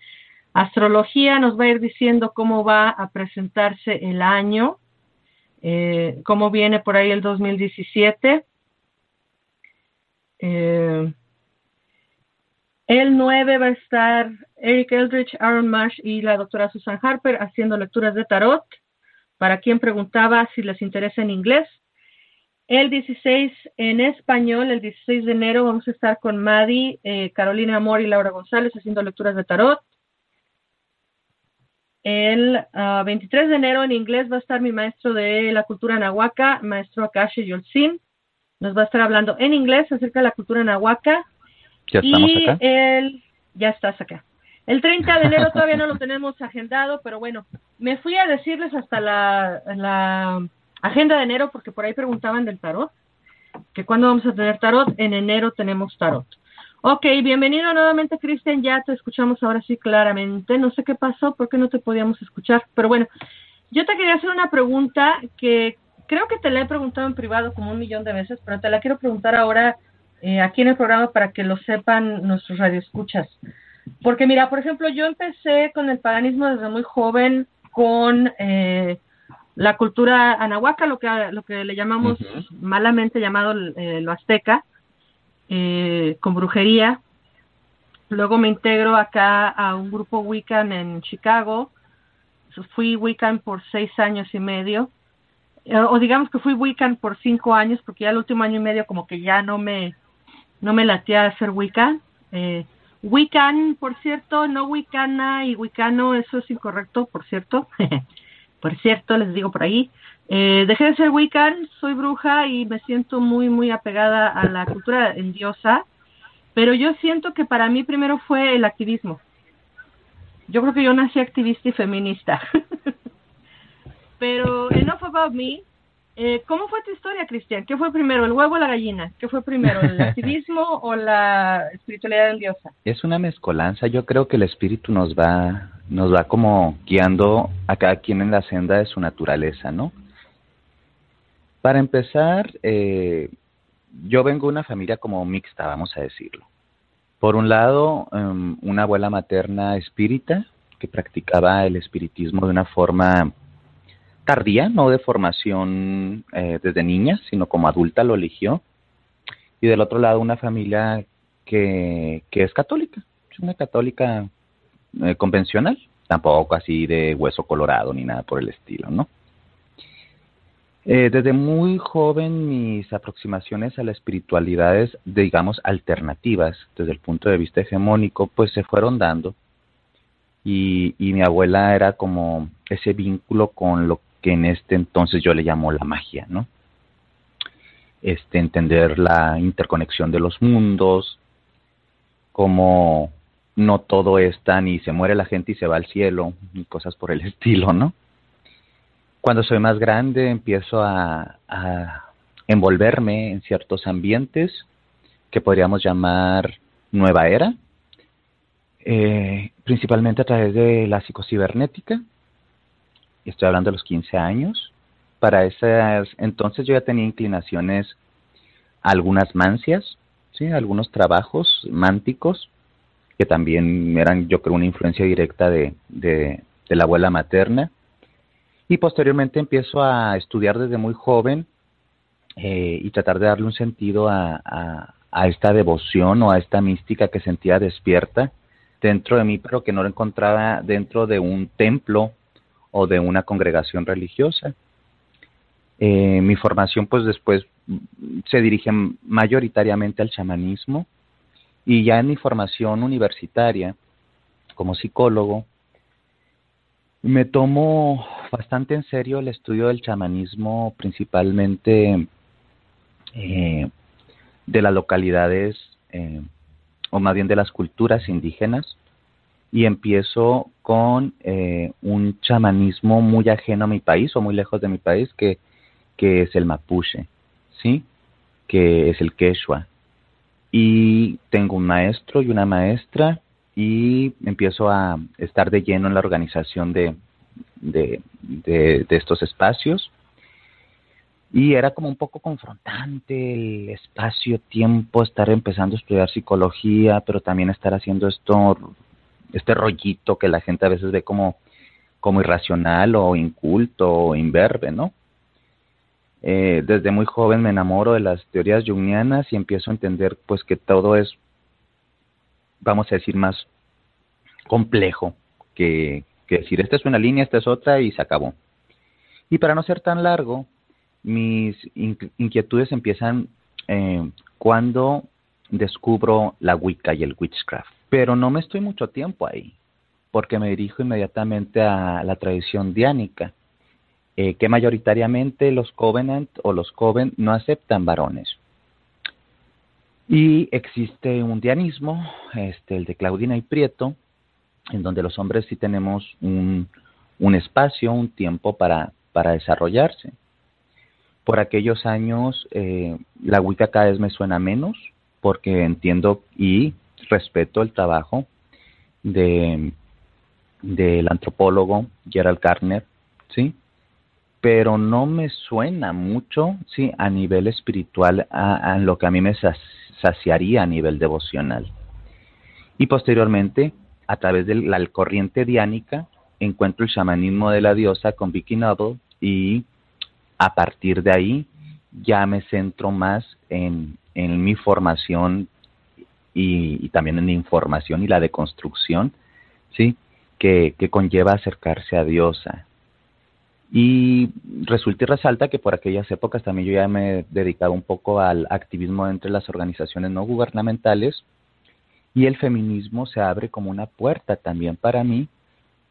astrología, nos va a ir diciendo cómo va a presentarse el año, eh, cómo viene por ahí el 2017. Eh, el 9 va a estar Eric Eldridge, Aaron Marsh y la doctora Susan Harper haciendo lecturas de tarot. Para quien preguntaba si les interesa en inglés, el 16 en español, el 16 de enero, vamos a estar con Madi, eh, Carolina Amor y Laura González haciendo lecturas de tarot. El 23 ah, de enero en inglés va a estar mi maestro de la cultura nahuaca, maestro Akashi Yolsin. Nos va a estar hablando en inglés acerca de la cultura nahuaca. Ya estamos y El, ya estás acá. El 30 de enero todavía no lo tenemos agendado, pero bueno, me fui a decirles hasta la, la agenda de enero, porque por ahí preguntaban del tarot, que cuándo vamos a tener tarot. En enero tenemos tarot. Ok, bienvenido nuevamente, Cristian. Ya te escuchamos ahora sí claramente. No sé qué pasó, por qué no te podíamos escuchar. Pero bueno, yo te quería hacer una pregunta que creo que te la he preguntado en privado como un millón de veces, pero te la quiero preguntar ahora eh, aquí en el programa para que lo sepan nuestros radioescuchas. Porque mira, por ejemplo, yo empecé con el paganismo desde muy joven, con eh, la cultura anahuaca, lo que, lo que le llamamos malamente llamado eh, lo azteca, eh, con brujería. Luego me integro acá a un grupo Wiccan en Chicago. Fui Wiccan por seis años y medio. Eh, o digamos que fui Wiccan por cinco años, porque ya el último año y medio como que ya no me, no me latía a ser Wiccan. Eh, Wiccan, por cierto, no Wiccana y Wiccano, eso es incorrecto, por cierto. por cierto, les digo por ahí. Eh, dejé de ser Wiccan, soy bruja y me siento muy, muy apegada a la cultura endiosa, pero yo siento que para mí primero fue el activismo. Yo creo que yo nací activista y feminista. pero enough about me, eh, ¿Cómo fue tu historia, Cristian? ¿Qué fue primero, el huevo o la gallina? ¿Qué fue primero, el activismo o la espiritualidad diosa? Es una mezcolanza. Yo creo que el espíritu nos va, nos va como guiando a cada quien en la senda de su naturaleza, ¿no? Para empezar, eh, yo vengo de una familia como mixta, vamos a decirlo. Por un lado, em, una abuela materna espírita que practicaba el espiritismo de una forma tardía, no de formación eh, desde niña, sino como adulta lo eligió. Y del otro lado una familia que, es católica, es una católica eh, convencional, tampoco así de hueso colorado ni nada por el estilo, ¿no? Eh, desde muy joven mis aproximaciones a la espiritualidad, digamos, alternativas desde el punto de vista hegemónico, pues se fueron dando. Y, mi abuela era como ese vínculo con lo que en este entonces yo le llamo la magia, ¿no? Este, entender la interconexión de los mundos, cómo no todo es tan y se muere la gente y se va al cielo, y cosas por el estilo, ¿no? Cuando soy más grande empiezo a, envolverme en ciertos ambientes que podríamos llamar nueva era, eh, principalmente a través de la psicocibernética, estoy hablando de los 15 años. Para ese entonces yo ya tenía inclinaciones a algunas mancias, ¿sí? algunos trabajos mánticos, que también eran, yo creo, una influencia directa de, de, la abuela materna. Y posteriormente empiezo a estudiar desde muy joven eh, y tratar de darle un sentido a, a, esta devoción o a esta mística que sentía despierta dentro de mí, pero que no lo encontraba dentro de un templo o de una congregación religiosa. Eh, mi formación pues después se dirige mayoritariamente al chamanismo y ya en mi formación universitaria como psicólogo me tomo bastante en serio el estudio del chamanismo principalmente eh, de las localidades eh, o más bien de las culturas indígenas y empiezo con eh, un chamanismo muy ajeno a mi país o muy lejos de mi país que, que es el mapuche, ¿sí? Que es el quechua. Y tengo un maestro y una maestra y empiezo a estar de lleno en la organización de, de, estos espacios. Y era como un poco confrontante el espacio-tiempo, estar empezando a estudiar psicología, pero también estar haciendo esto este rollito que la gente a veces ve como, como irracional o inculto o imberbe, ¿no? Eh, desde muy joven me enamoro de las teorías jungianas y empiezo a entender pues que todo es, vamos a decir, más complejo que, decir, esta es una línea, esta es otra y se acabó. Y para no ser tan largo, mis inquietudes empiezan eh, cuando descubro la Wicca y el witchcraft. Pero no me estoy mucho tiempo ahí, porque me dirijo inmediatamente a la tradición diánica, eh, que mayoritariamente los Covenant o los Coven no aceptan varones. Y existe un dianismo, este, el de Claudina y Prieto, en donde los hombres sí tenemos un, un espacio, un tiempo para, para desarrollarse. Por aquellos años, eh, la Wicca cada vez me suena menos, porque entiendo y respeto el trabajo de del antropólogo Gerald Gardner, ¿sí? Pero no me suena mucho, ¿sí? A nivel espiritual, a, lo que a mí me saciaría a nivel devocional. Y posteriormente, a través de la corriente diánica, encuentro el chamanismo de la diosa con Vicky Noble y a partir de ahí ya me centro más en, en mi formación y, también en información y la deconstrucción, ¿sí? Que, que conlleva acercarse a Diosa. Y resulta y resalta que por aquellas épocas también yo ya me he dedicado un poco al activismo entre las organizaciones no gubernamentales y el feminismo se abre como una puerta también para mí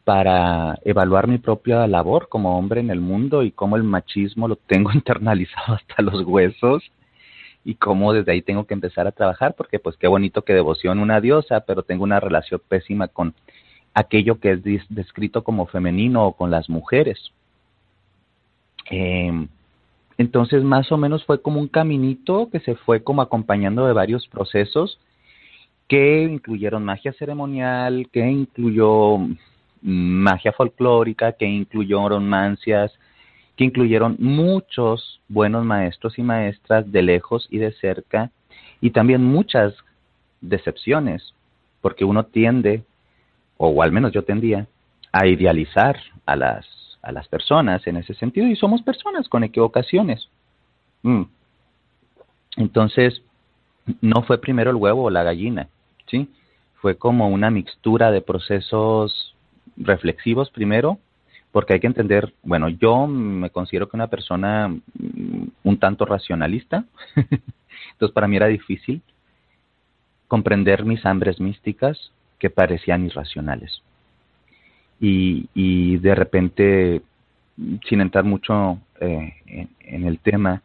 para evaluar mi propia labor como hombre en el mundo y cómo el machismo lo tengo internalizado hasta los huesos y cómo desde ahí tengo que empezar a trabajar porque pues qué bonito que devoción una diosa, pero tengo una relación pésima con aquello que es descrito como femenino o con las mujeres. Eh, entonces más o menos fue como un caminito que se fue como acompañando de varios procesos que incluyeron magia ceremonial, que incluyó magia folclórica, que incluyeron mancias, que incluyeron muchos buenos maestros y maestras de lejos y de cerca, y también muchas decepciones, porque uno tiende, o al menos yo tendía, a idealizar a las, a las personas en ese sentido, y somos personas con equivocaciones. Mm. Entonces, no fue primero el huevo o la gallina, ¿sí? Fue como una mixtura de procesos reflexivos primero, porque hay que entender, bueno, yo me considero que una persona mm, un tanto racionalista, entonces para mí era difícil comprender mis hambres místicas que parecían irracionales. Y, y de repente, sin entrar mucho eh, en, el tema,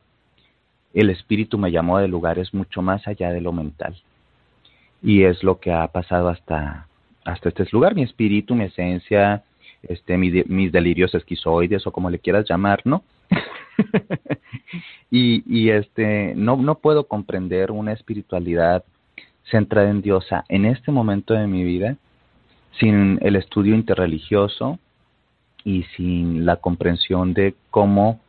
el espíritu me llamó de lugares mucho más allá de lo mental. Y es lo que ha pasado hasta, hasta este lugar, mi espíritu, mi esencia, este, mis delirios esquizoides o como le quieras llamar, ¿no? y, y este, no, no puedo comprender una espiritualidad centrada en Diosa en este momento de mi vida sin el estudio interreligioso y sin la comprensión de cómo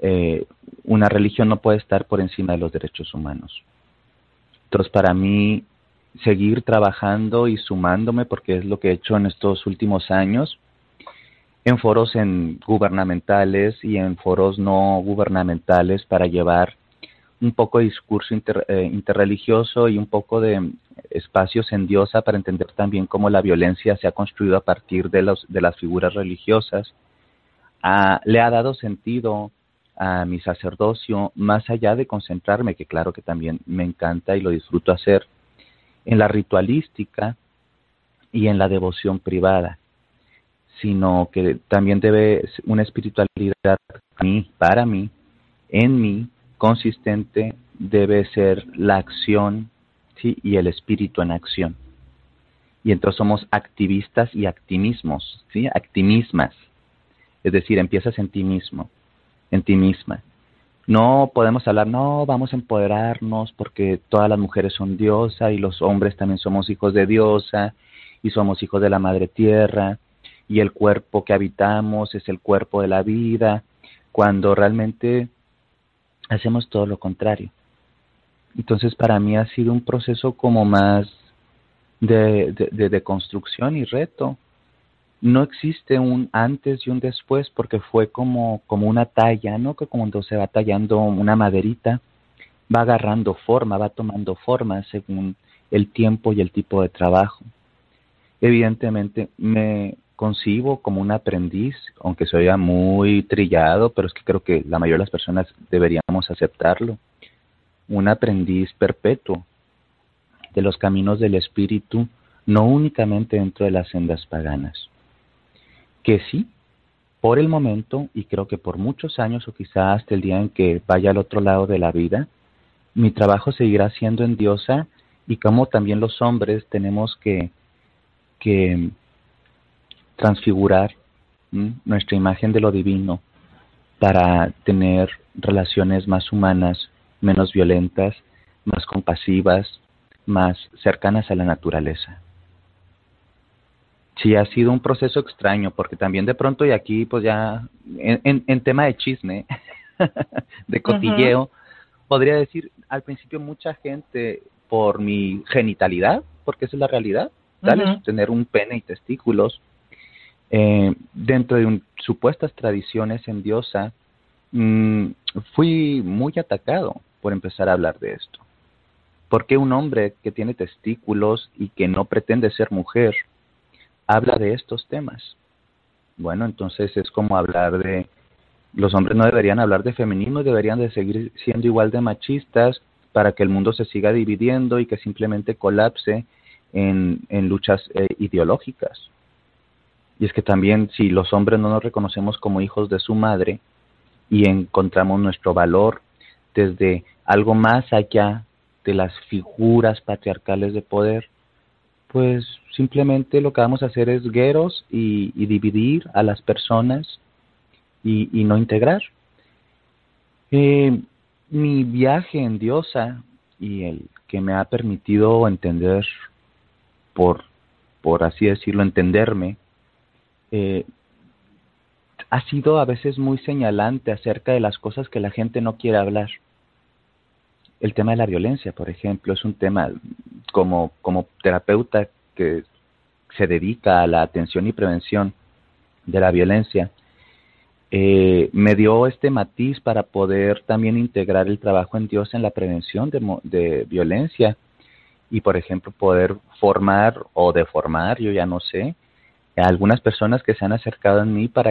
eh, una religión no puede estar por encima de los derechos humanos. Entonces, para mí, seguir trabajando y sumándome, porque es lo que he hecho en estos últimos años, en foros en gubernamentales y en foros no gubernamentales para llevar un poco de discurso eh, interreligioso y un poco de espacios en diosa para entender también cómo la violencia se ha construido a partir de, los, de las figuras religiosas. Ah, le ha dado sentido a mi sacerdocio más allá de concentrarme, que claro que también me encanta y lo disfruto hacer, en la ritualística y en la devoción privada, sino que también debe una espiritualidad para mí, para mí, en mí, consistente, debe ser la acción y el espíritu en acción. Y entonces somos activistas y activismos, ¿sí? actimismas. Es decir, empiezas en ti mismo, en ti misma. No podemos hablar, no, vamos a empoderarnos porque todas las mujeres son diosa y los hombres también somos hijos de diosa y somos hijos de la madre tierra y el cuerpo que habitamos es el cuerpo de la vida, cuando realmente hacemos todo lo contrario. Entonces para mí ha sido un proceso como más de, de, de construcción y reto, no existe un antes y un después porque fue como, como una talla, ¿no? Que cuando se va tallando una maderita, va agarrando forma, va tomando forma según el tiempo y el tipo de trabajo. Evidentemente me concibo como un aprendiz, aunque se oiga muy trillado, pero es que creo que la mayoría de las personas deberíamos aceptarlo. Un aprendiz perpetuo de los caminos del espíritu, no únicamente dentro de las sendas paganas que sí, por el momento, y creo que por muchos años o quizás hasta el día en que vaya al otro lado de la vida, mi trabajo seguirá siendo en diosa y como también los hombres tenemos que, que transfigurar nuestra imagen de lo divino para tener relaciones más humanas, menos violentas, más compasivas, más cercanas a la naturaleza. Sí, ha sido un proceso extraño, porque también de pronto, y aquí pues ya en, en, tema de chisme, de cotilleo, podría decir al principio mucha gente por mi genitalidad, porque esa es la realidad, tener un pene y testículos, eh, dentro de un, supuestas tradiciones en diosa, mm, fui muy atacado por empezar a hablar de esto. ¿Por qué un hombre que tiene testículos y que no pretende ser mujer habla de estos temas? Bueno, entonces es como hablar de los hombres no deberían hablar de feminismo, deberían de seguir siendo igual de machistas para que el mundo se siga dividiendo y que simplemente colapse en, luchas eh, ideológicas. Y es que también si los hombres no nos reconocemos como hijos de su madre y encontramos nuestro valor desde algo más allá de las figuras patriarcales de poder, pues simplemente lo que vamos a hacer es gueros y, y dividir a las personas y, no integrar. Eh, mi viaje en Diosa y el que me ha permitido entender, por, por así decirlo, entenderme, eh, ha sido a veces muy señalante acerca de las cosas que la gente no quiere hablar. El tema de la violencia, por ejemplo, es un tema como, como terapeuta que se dedica a la atención y prevención de la violencia eh, me dio este matiz para poder también integrar el trabajo en Dios en la prevención de, de violencia y, por ejemplo, poder formar o deformar, yo ya no sé, algunas personas que se han acercado a mí para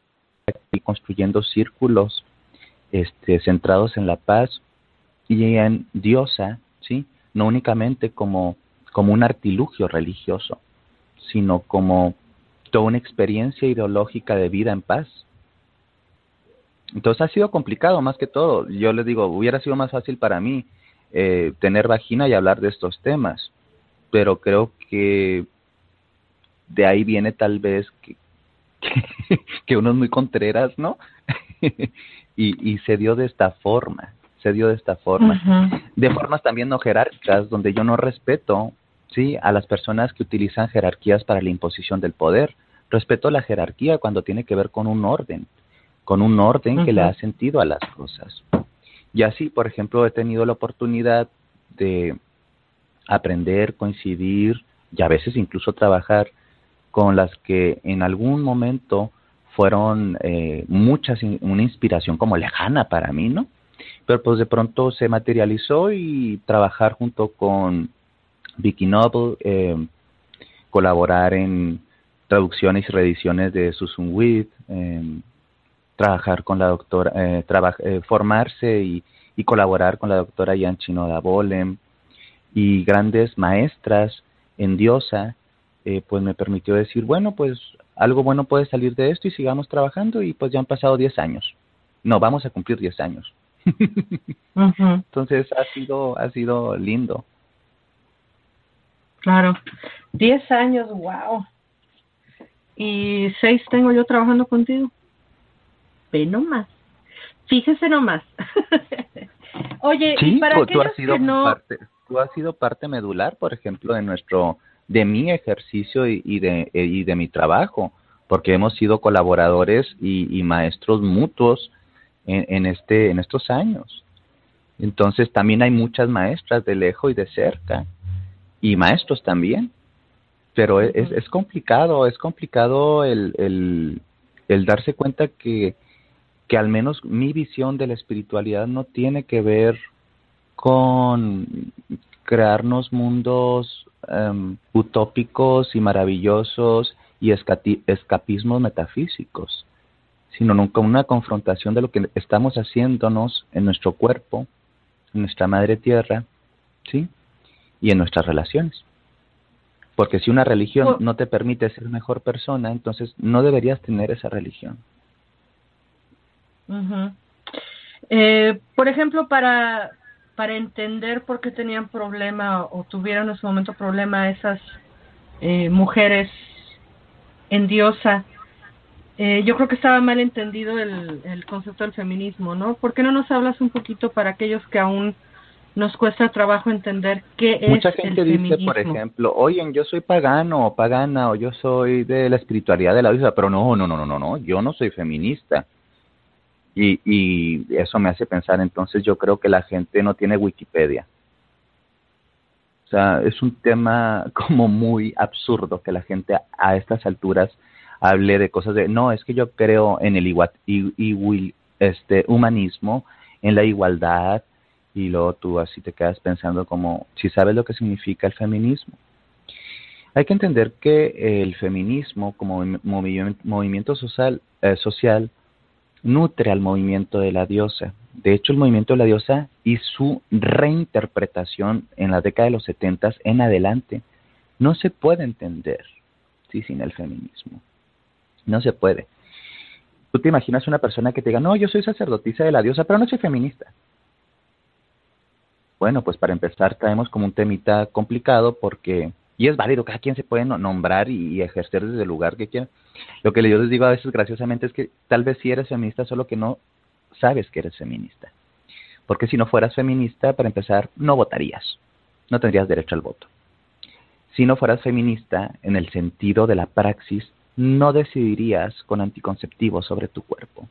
ir construyendo círculos este, centrados en la paz y en diosa, ¿sí? No únicamente como, como un artilugio religioso, sino como toda una experiencia ideológica de vida en paz. Entonces ha sido complicado más que todo. Yo les digo, hubiera sido más fácil para mí eh, tener vagina y hablar de estos temas, pero creo que de ahí viene tal vez que, que, uno es muy contreras, ¿no? y, y se dio de esta forma, se dio de esta forma. De formas también no jerárquicas, donde yo no respeto, ¿sí? A las personas que utilizan jerarquías para la imposición del poder. Respeto la jerarquía cuando tiene que ver con un orden con un orden que le ha sentido a las cosas. Y así, por ejemplo, he tenido la oportunidad de aprender, coincidir y a veces incluso trabajar con las que en algún momento fueron eh, muchas, una inspiración como lejana para mí, ¿no? Pero pues de pronto se materializó y trabajar junto con Vicky Noble, eh, colaborar en traducciones y reediciones de Susan Witt, eh, trabajar con la doctora, eh, eh, formarse y, colaborar con la doctora Yanchinoda Bolem y grandes maestras en diosa, eh, pues me permitió decir, bueno, pues algo bueno puede salir de esto y sigamos trabajando y pues ya han pasado 10 años. No, vamos a cumplir 10 años. Entonces ha sido, ha sido lindo. Claro, 10 años, wow. Y seis tengo yo trabajando contigo nomás. Fíjese nomás. Oye, sí, para pues, tú has sido parte, tú has sido parte medular, por ejemplo, de nuestro, de mi ejercicio y, de y de mi trabajo, porque hemos sido colaboradores y, maestros mutuos en, en, este, en estos años. Entonces también hay muchas maestras de lejos y de cerca y maestros también, pero es, es complicado, es complicado el, el, el darse cuenta que que al menos mi visión de la espiritualidad no tiene que ver con crearnos mundos em, utópicos y maravillosos y escapismos metafísicos, sino con una confrontación de lo que estamos haciéndonos en nuestro cuerpo, en nuestra madre tierra, ¿sí? Y en nuestras relaciones. Porque si una religión no te permite ser mejor persona, entonces no deberías tener esa religión eh, por ejemplo, para, para entender por qué tenían problema o tuvieron en ese momento problema esas eh, mujeres en diosa, eh, yo creo que estaba mal entendido el, el concepto del feminismo, ¿no? ¿Por qué no nos hablas un poquito para aquellos que aún nos cuesta trabajo entender qué es Mucha gente dice, por ejemplo, oye, yo soy pagano o pagana o yo soy de la espiritualidad de la vida, pero no, no, no, no, no, no, yo no soy feminista. Y, y eso me hace pensar, entonces yo creo que la gente no tiene Wikipedia. O sea, es un tema como muy absurdo que la gente a, estas alturas hable de cosas de, no, es que yo creo en el igual, y, y, este, humanismo, en la igualdad, y luego tú así te quedas pensando como si sabes lo que significa el feminismo. Hay que entender que el feminismo como movimiento social, eh, social nutre al movimiento de la diosa. De hecho, el movimiento de la diosa y su reinterpretación en la década de los 70 en adelante no se puede entender ¿sí? sin el feminismo. No se puede. Tú te imaginas una persona que te diga, no, yo soy sacerdotisa de la diosa, pero no soy feminista. Bueno, pues para empezar traemos como un temita complicado porque, y es válido, cada quien se puede nombrar y ejercer desde el lugar que quiera. Lo que yo les digo a veces graciosamente es que tal vez sí eres feminista, solo que no sabes que eres feminista. Porque si no fueras feminista, para empezar, no votarías, no tendrías derecho al voto. Si no fueras feminista, en el sentido de la praxis, no decidirías con anticonceptivos sobre tu cuerpo.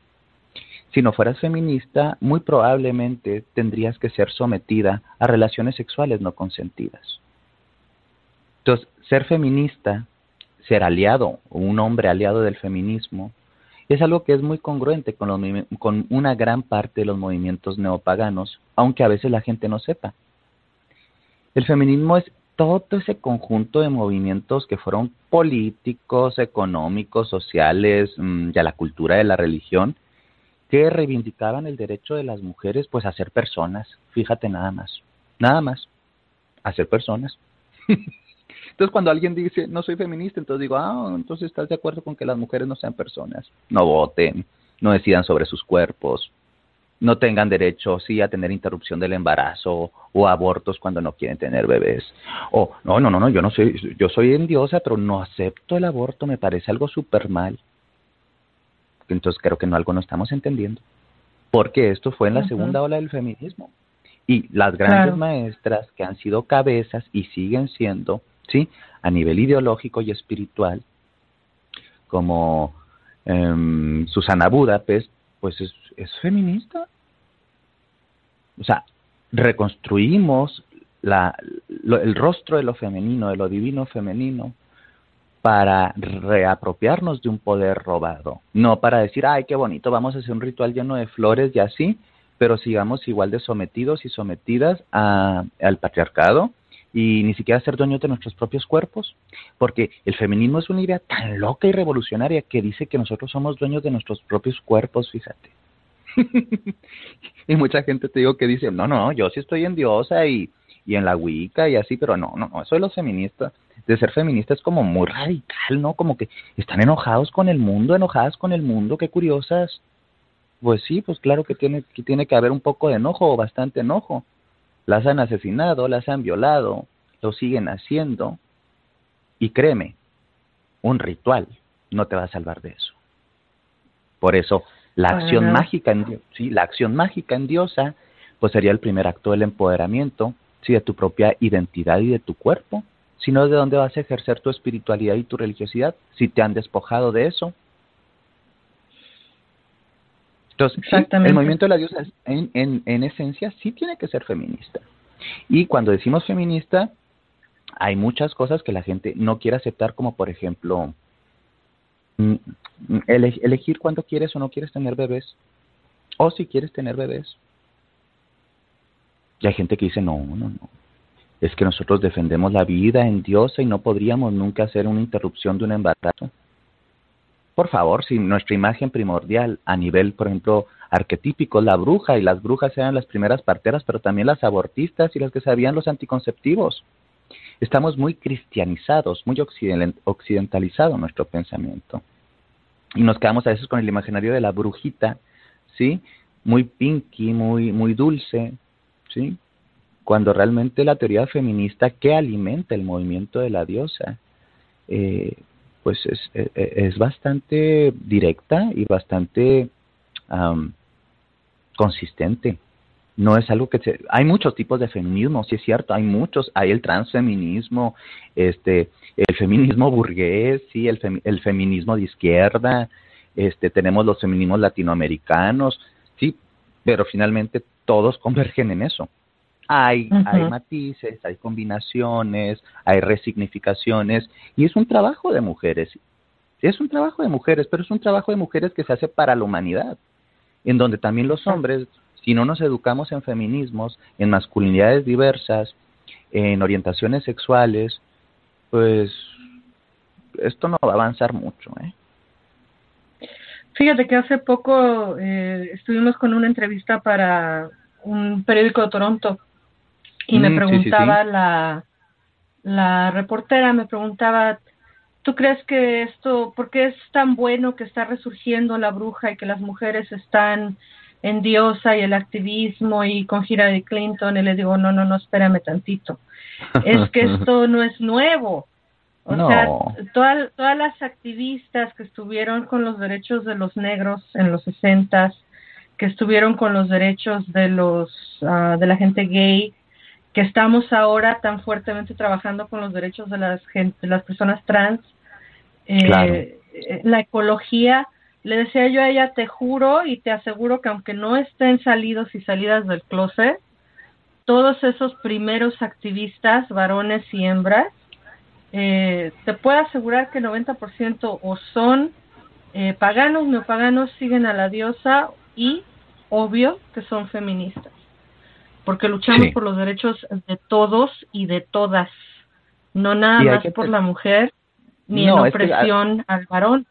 Si no fueras feminista, muy probablemente tendrías que ser sometida a relaciones sexuales no consentidas. Entonces, ser feminista, ser aliado un hombre aliado del feminismo, es algo que es muy congruente con, con una gran parte de los movimientos neopaganos, aunque a veces la gente no sepa. El feminismo es todo ese conjunto de movimientos que fueron políticos, económicos, sociales, mm, ya la cultura de la religión, que reivindicaban el derecho de las mujeres pues a ser personas, fíjate nada más, nada más, a ser personas. entonces cuando alguien dice no soy feminista, entonces digo, ah, entonces estás de acuerdo con que las mujeres no sean personas, no voten, no decidan sobre sus cuerpos, no tengan derecho, sí, a tener interrupción del embarazo o abortos cuando no quieren tener bebés. O, no, no, no, no, yo no soy, yo soy endiosa, pero no acepto el aborto, me parece algo súper mal. Entonces creo que no algo no estamos entendiendo. Porque esto fue en la segunda ola del feminismo. Y las grandes maestras que han sido cabezas y siguen siendo, ¿sí? A nivel ideológico y espiritual, como em, Susana Budapest, pues es, es feminista. O sea, reconstruimos la, el rostro de lo femenino, de lo divino femenino, para reapropiarnos de un poder robado, no para decir, ay, qué bonito, vamos a hacer un ritual lleno de flores y así, pero sigamos igual de sometidos y sometidas al patriarcado y ni siquiera ser dueños de nuestros propios cuerpos, porque el feminismo es una idea tan loca y revolucionaria que dice que nosotros somos dueños de nuestros propios cuerpos, fíjate. y mucha gente te digo que dice, no, no, yo sí estoy en diosa y, y en la Wicca y así, pero no, no, no, eso de los feministas de ser feminista es como muy radical, ¿no? Como que están enojados con el mundo, enojadas con el mundo, qué curiosas. Pues sí, pues claro que tiene que, tiene que haber un poco de enojo o bastante enojo. Las han asesinado, las han violado, lo siguen haciendo. Y créeme, un ritual no te va a salvar de eso. Por eso, la acción mágica en sí, la acción mágica en diosa, pues sería el primer acto del empoderamiento, sí, de tu propia identidad y de tu cuerpo sino de dónde vas a ejercer tu espiritualidad y tu religiosidad, si te han despojado de eso. Entonces, el movimiento de la diosa en, en, en esencia sí tiene que ser feminista. Y cuando decimos feminista, hay muchas cosas que la gente no quiere aceptar, como por ejemplo, mm, elegir cuándo quieres o no quieres tener bebés, o si quieres tener bebés. Y hay gente que dice, no, no, no, es que nosotros defendemos la vida en Dios y no podríamos nunca hacer una interrupción de un embarazo. Por favor, si nuestra imagen primordial a nivel, por ejemplo, arquetípico, la bruja y las brujas eran las primeras parteras, pero también las abortistas y las que sabían los anticonceptivos. Estamos muy cristianizados, muy occidentalizado nuestro pensamiento. Y nos quedamos a veces con el imaginario de la brujita, ¿sí? Muy pinky, muy, muy dulce, ¿sí? cuando realmente la teoría feminista que alimenta el movimiento de la diosa, eh, pues es, e, e, es, bastante directa y bastante consistente. No es algo que se, hay muchos tipos de feminismo, sí es cierto, hay muchos, hay el transfeminismo, este, el feminismo burgués, sí, el, el feminismo de izquierda, este, tenemos los feminismos latinoamericanos, sí, pero finalmente todos convergen en eso. Hay, hay matices, hay combinaciones, hay resignificaciones y es un trabajo de mujeres. Es un trabajo de mujeres, pero es un trabajo de mujeres que se hace para la humanidad, en donde también los hombres Si no nos educamos en feminismos, en masculinidades diversas, en orientaciones sexuales, pues esto no va a avanzar mucho. ¿eh? Fíjate que hace poco eh, estuvimos con una entrevista para un periódico de Toronto y me mm, preguntaba la la reportera me preguntaba ¿Tú crees que esto, por qué es tan bueno que está resurgiendo la bruja y que las mujeres están en diosa y el activismo y con de Clinton? Y le digo, no, no, no, espérame tantito. Es que esto no es nuevo. O sea, todas todas las activistas que estuvieron con los derechos de los negros en los sesentas, que estuvieron con los derechos de los ah, de la gente gay, que estamos ahora tan fuertemente trabajando con los derechos de las gente, de las personas trans, eh, eh, la ecología. Le decía yo a ella, te juro y te aseguro que aunque no estén salidos y salidas del closet, todos esos primeros activistas, varones y hembras, eh, te puedo asegurar que el 90% o son eh, paganos, neopaganos, siguen a la diosa y, obvio, que son feministas. Porque luchamos por los derechos de todos y de todas, no nada más por la mujer ni en opresión al varón.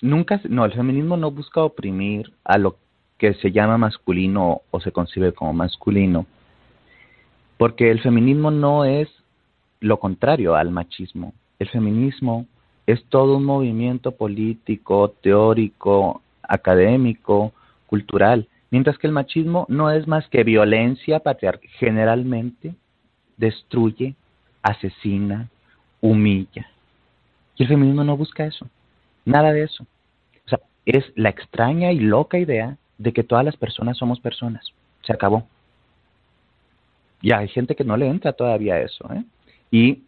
Nunca, no, el feminismo no busca oprimir a lo que se llama masculino o se concibe como masculino, porque el feminismo no es lo contrario al machismo. El feminismo es todo un movimiento político, teórico, académico, cultural, mientras que el machismo no es más que violencia patriarcal. Generalmente destruye, asesina, humilla. Y el feminismo no busca eso, nada de eso. O sea, es la extraña y loca idea de que todas las personas somos personas. Se acabó. Ya hay gente que no le entra todavía eso, ¿eh? Y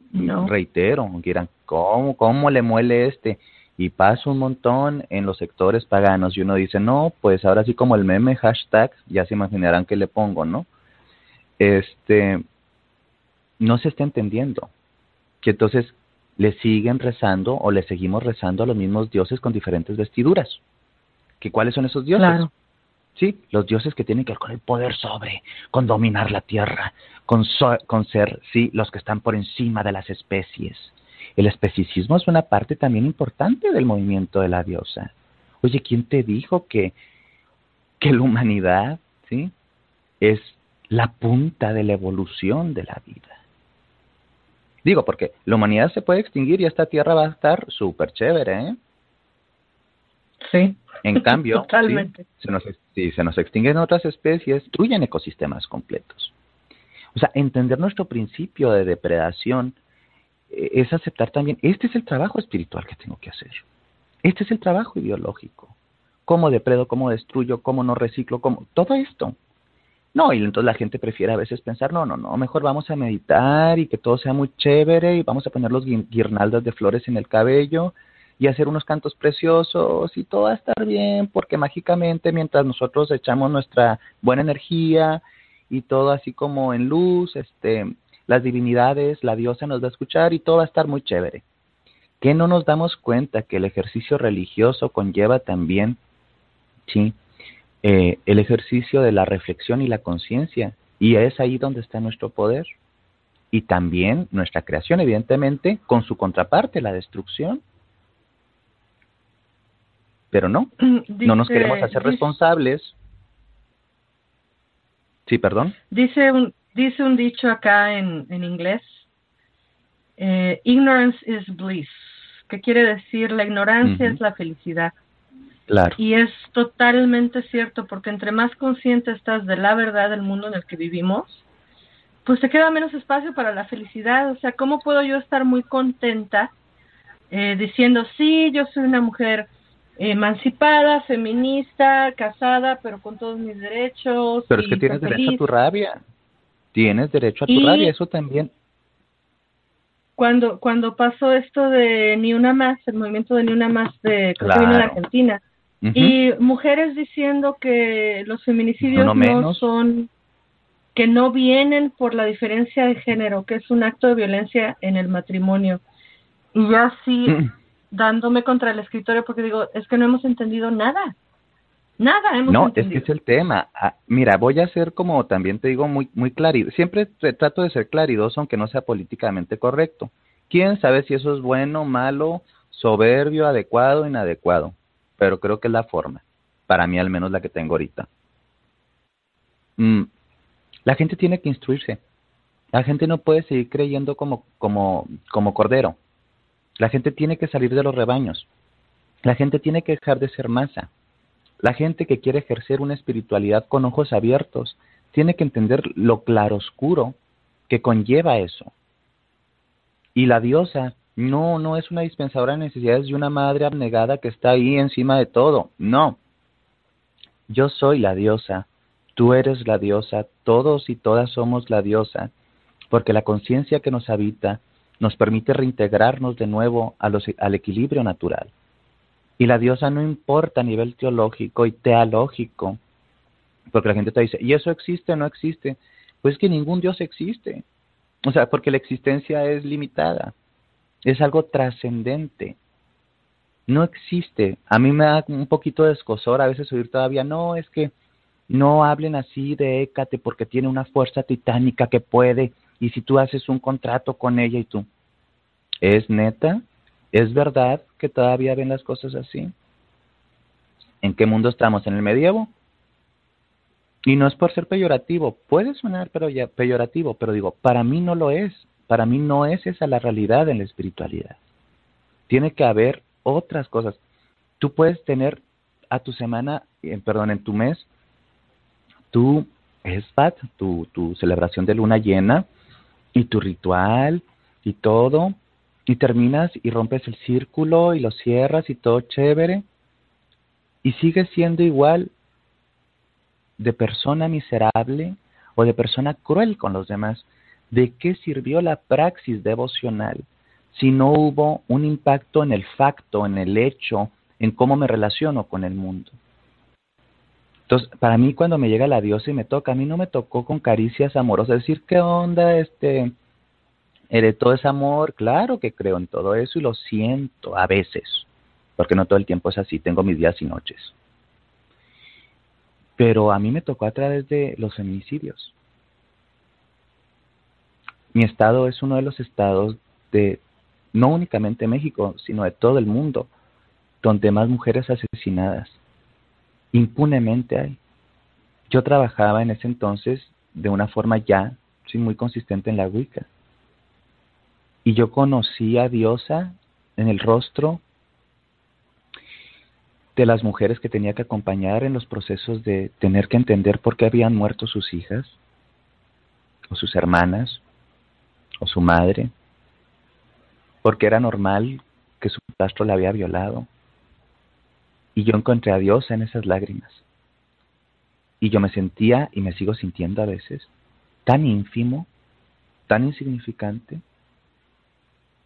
reitero, dirán, ¿cómo, ¿cómo le muele este? Y pasa un montón en los sectores paganos y uno dice, no, pues ahora sí como el meme hashtag, ya se imaginarán que le pongo, ¿no? Este, no se está entendiendo que entonces le siguen rezando o le seguimos rezando a los mismos dioses con diferentes vestiduras. ¿Que ¿Cuáles son esos dioses? Sí, los dioses que tienen que ver con el poder sobre, con dominar la tierra, con, con ser, sí, los que están por encima de las especies. El especicismo es una parte también importante del movimiento de la diosa. Oye, ¿quién te dijo que, que la humanidad, sí, es la punta de la evolución de la vida? Digo, porque la humanidad se puede extinguir y esta tierra va a estar súper chévere, ¿eh? Sí. En cambio, se nos, si se nos extinguen otras especies, destruyen ecosistemas completos. O sea, entender nuestro principio de depredación es aceptar también, este es el trabajo espiritual que tengo que hacer. Este es el trabajo ideológico. Cómo depredo, cómo destruyo, cómo no reciclo, cómo... Todo esto. No, y entonces la gente prefiere a veces pensar, no, no, no, mejor vamos a meditar y que todo sea muy chévere y vamos a poner los guirnaldas de flores en el cabello y hacer unos cantos preciosos y todo va a estar bien porque mágicamente mientras nosotros echamos nuestra buena energía y todo así como en luz, este, las divinidades, la diosa nos va a escuchar y todo va a estar muy chévere. ¿Qué no nos damos cuenta que el ejercicio religioso conlleva también, sí, eh, el ejercicio de la reflexión y la conciencia. Y es ahí donde está nuestro poder. Y también nuestra creación, evidentemente, con su contraparte, la destrucción. Pero no, no nos queremos hacer responsables. Sí, perdón. Dice un, dice un dicho acá en, en inglés, eh, ignorance is bliss, que quiere decir la ignorancia es la felicidad. Y es totalmente cierto, porque entre más consciente estás de la verdad del mundo en el que vivimos, pues te queda menos espacio para la felicidad. O sea, ¿cómo puedo yo estar muy contenta eh, diciendo, sí, yo soy una mujer emancipada, feminista, casada, pero con todos mis derechos? Pero es que tienes derecho a tu rabia. Tienes derecho a tu rabia, eso también. Cuando, cuando pasó esto de Ni Una Más, el movimiento de Ni Una Más de, que vino de Argentina, y mujeres diciendo que los feminicidios no, son, que no vienen por la diferencia de género, que es un acto de violencia en el matrimonio. Y yo así, mm. dándome contra el escritorio porque digo, es que no hemos entendido nada. Nada hemos no, entendido. es que es el tema. Ah, mira, voy a ser como también te digo muy muy clarido. Siempre trato de ser claridoso aunque no sea políticamente correcto. ¿Quién sabe si eso es bueno, malo, soberbio, adecuado, inadecuado? Pero creo que es la forma. Para mí al menos la que tengo ahorita. Mm, la gente tiene que instruirse. La gente no puede seguir creyendo como como como cordero. La gente tiene que salir de los rebaños. La gente tiene que dejar de ser masa. La gente que quiere ejercer una espiritualidad con ojos abiertos tiene que entender lo claroscuro que conlleva eso. Y la diosa no, no es una dispensadora de necesidades y una madre abnegada que está ahí encima de todo. No. Yo soy la diosa, tú eres la diosa, todos y todas somos la diosa, porque la conciencia que nos habita nos permite reintegrarnos de nuevo al equilibrio natural. Y la diosa no importa a nivel teológico y teológico, porque la gente te dice, ¿y eso existe o no existe? Pues que ningún Dios existe. O sea, porque la existencia es limitada, es algo trascendente. No existe. A mí me da un poquito de escosor a veces oír todavía, no, es que no hablen así de Hécate porque tiene una fuerza titánica que puede, y si tú haces un contrato con ella y tú, ¿es neta? ¿Es verdad que todavía ven las cosas así? ¿En qué mundo estamos? ¿En el medievo? Y no es por ser peyorativo, puede sonar pero peyorativo, pero digo, para mí no lo es, para mí no es esa la realidad en la espiritualidad. Tiene que haber otras cosas. Tú puedes tener a tu semana, perdón, en tu mes, tu espat, tu, tu celebración de luna llena y tu ritual y todo, y terminas y rompes el círculo y lo cierras y todo chévere y sigues siendo igual de persona miserable o de persona cruel con los demás. ¿De qué sirvió la praxis devocional si no hubo un impacto en el facto, en el hecho, en cómo me relaciono con el mundo? Entonces, para mí cuando me llega la diosa y me toca, a mí no me tocó con caricias amorosas, decir, ¿qué onda? Este, de todo ese amor, claro que creo en todo eso y lo siento a veces, porque no todo el tiempo es así, tengo mis días y noches. Pero a mí me tocó a través de los feminicidios. Mi estado es uno de los estados de, no únicamente México, sino de todo el mundo, donde más mujeres asesinadas impunemente hay. Yo trabajaba en ese entonces de una forma ya, sí, muy consistente en la Wicca y yo conocí a Diosa en el rostro de las mujeres que tenía que acompañar en los procesos de tener que entender por qué habían muerto sus hijas, o sus hermanas, o su madre, porque era normal que su pastor la había violado. Y yo encontré a Dios en esas lágrimas. Y yo me sentía, y me sigo sintiendo a veces, tan ínfimo, tan insignificante,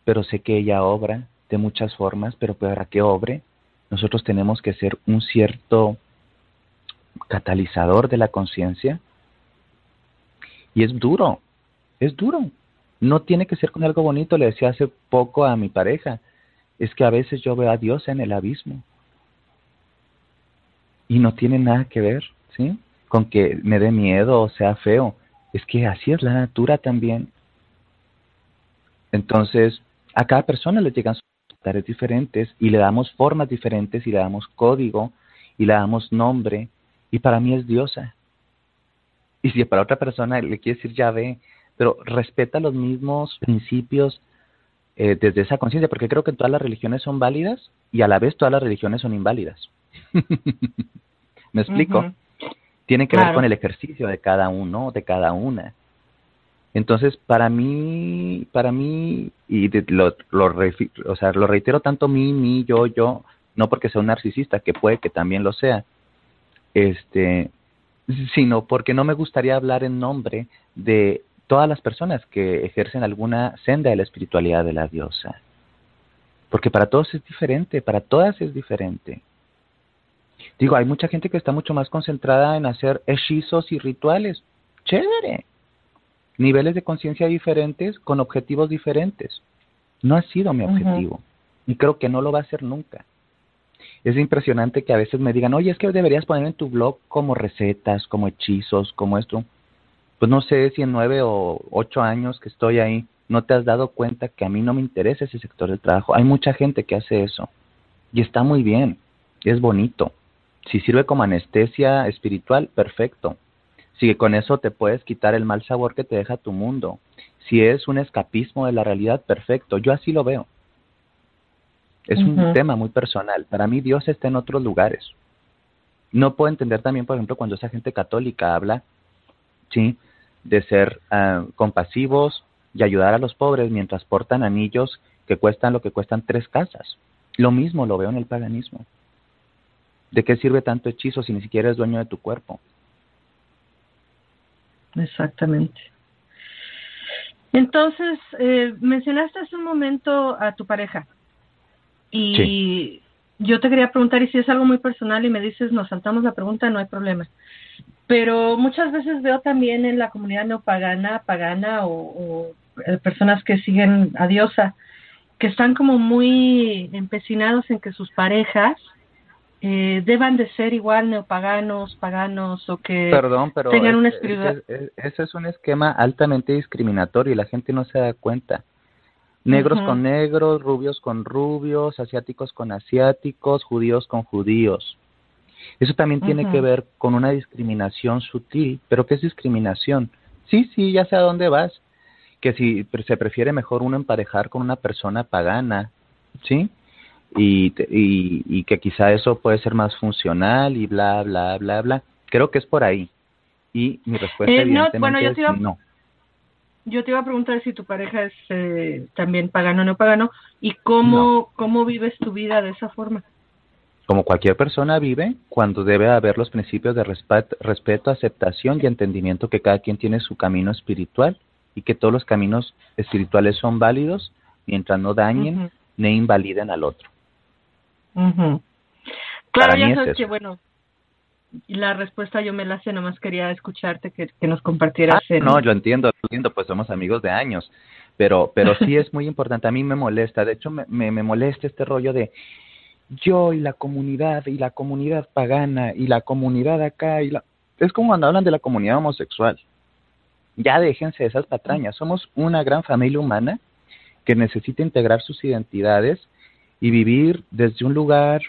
pero sé que ella obra de muchas formas, pero para que obre, nosotros tenemos que ser un cierto catalizador de la conciencia. Y es duro, es duro. No tiene que ser con algo bonito, le decía hace poco a mi pareja, es que a veces yo veo a Dios en el abismo. Y no tiene nada que ver, ¿sí? Con que me dé miedo o sea feo. Es que así es la natura también. Entonces, a cada persona le llegan tareas diferentes y le damos formas diferentes y le damos código y le damos nombre y para mí es diosa. Y si para otra persona le quiere decir llave, pero respeta los mismos principios eh, desde esa conciencia, porque creo que todas las religiones son válidas y a la vez todas las religiones son inválidas. ¿Me explico? Tiene que ver con el ejercicio de cada uno, de cada una. Entonces, para mí, para mí, y lo, lo, o sea, lo reitero tanto mí, mí, yo, yo, no porque sea un narcisista, que puede que también lo sea, este, sino porque no me gustaría hablar en nombre de todas las personas que ejercen alguna senda de la espiritualidad de la diosa. Porque para todos es diferente, para todas es diferente. Digo, hay mucha gente que está mucho más concentrada en hacer hechizos y rituales. Chévere, niveles de conciencia diferentes con objetivos diferentes. No ha sido mi objetivo y creo que no lo va a ser nunca. Es impresionante que a veces me digan, oye, es que deberías poner en tu blog como recetas, como hechizos, como esto. Pues no sé si en nueve o ocho años que estoy ahí, no te has dado cuenta que a mí no me interesa ese sector del trabajo. Hay mucha gente que hace eso y está muy bien, es bonito. Si sirve como anestesia espiritual, perfecto. Si con eso te puedes quitar el mal sabor que te deja tu mundo. Si es un escapismo de la realidad, perfecto. Yo así lo veo. Es un tema muy personal. Para mí Dios está en otros lugares. No puedo entender también, por ejemplo, cuando esa gente católica habla, ¿sí? De ser ah, compasivos y ayudar a los pobres mientras portan anillos que cuestan lo que cuestan tres casas. Lo mismo lo veo en el paganismo. ¿De qué sirve tanto hechizo si ni siquiera es dueño de tu cuerpo? Exactamente. Entonces, eh, mencionaste hace un momento a tu pareja y yo te quería preguntar, y si es algo muy personal y me dices, nos saltamos la pregunta, no hay problema. Pero muchas veces veo también en la comunidad neopagana, pagana o, o eh, personas que siguen a diosa, que están como muy empecinados en que sus parejas eh, deban de ser igual neopaganos, paganos o que tengan una espiritualidad. Ese, es un esquema altamente discriminatorio y la gente no se da cuenta. Negros con negros, rubios con rubios, asiáticos con asiáticos, judíos con judíos. Eso también tiene que ver con una discriminación sutil. ¿Pero qué es discriminación? Sí, sí, ya sé a dónde vas. Que si se prefiere mejor uno emparejar con una persona pagana, ¿sí? Y, y, que quizá eso puede ser más funcional y bla, bla, bla, bla. Creo que es por ahí. Y mi respuesta eh, no, bueno, yo te iba, no. Yo te iba a preguntar si tu pareja es eh, también pagano o no pagano y cómo, cómo vives tu vida de esa forma. Como cualquier persona vive, cuando debe haber los principios de respeto, respeto, aceptación y entendimiento que cada quien tiene su camino espiritual y que todos los caminos espirituales son válidos mientras no dañen ni invaliden al otro. Claro, ya sabes que, bueno, la respuesta yo me la sé, nomás quería escucharte que, nos compartieras. Ah, no, yo entiendo, entiendo, pues somos amigos de años, pero, pero sí es muy importante, a mí me molesta, de hecho me, me, me molesta este rollo de yo y la comunidad y la comunidad pagana y la comunidad acá y la... Es como cuando hablan de la comunidad homosexual. Ya déjense esas patrañas. Somos una gran familia humana que necesita integrar sus identidades y vivir desde un lugar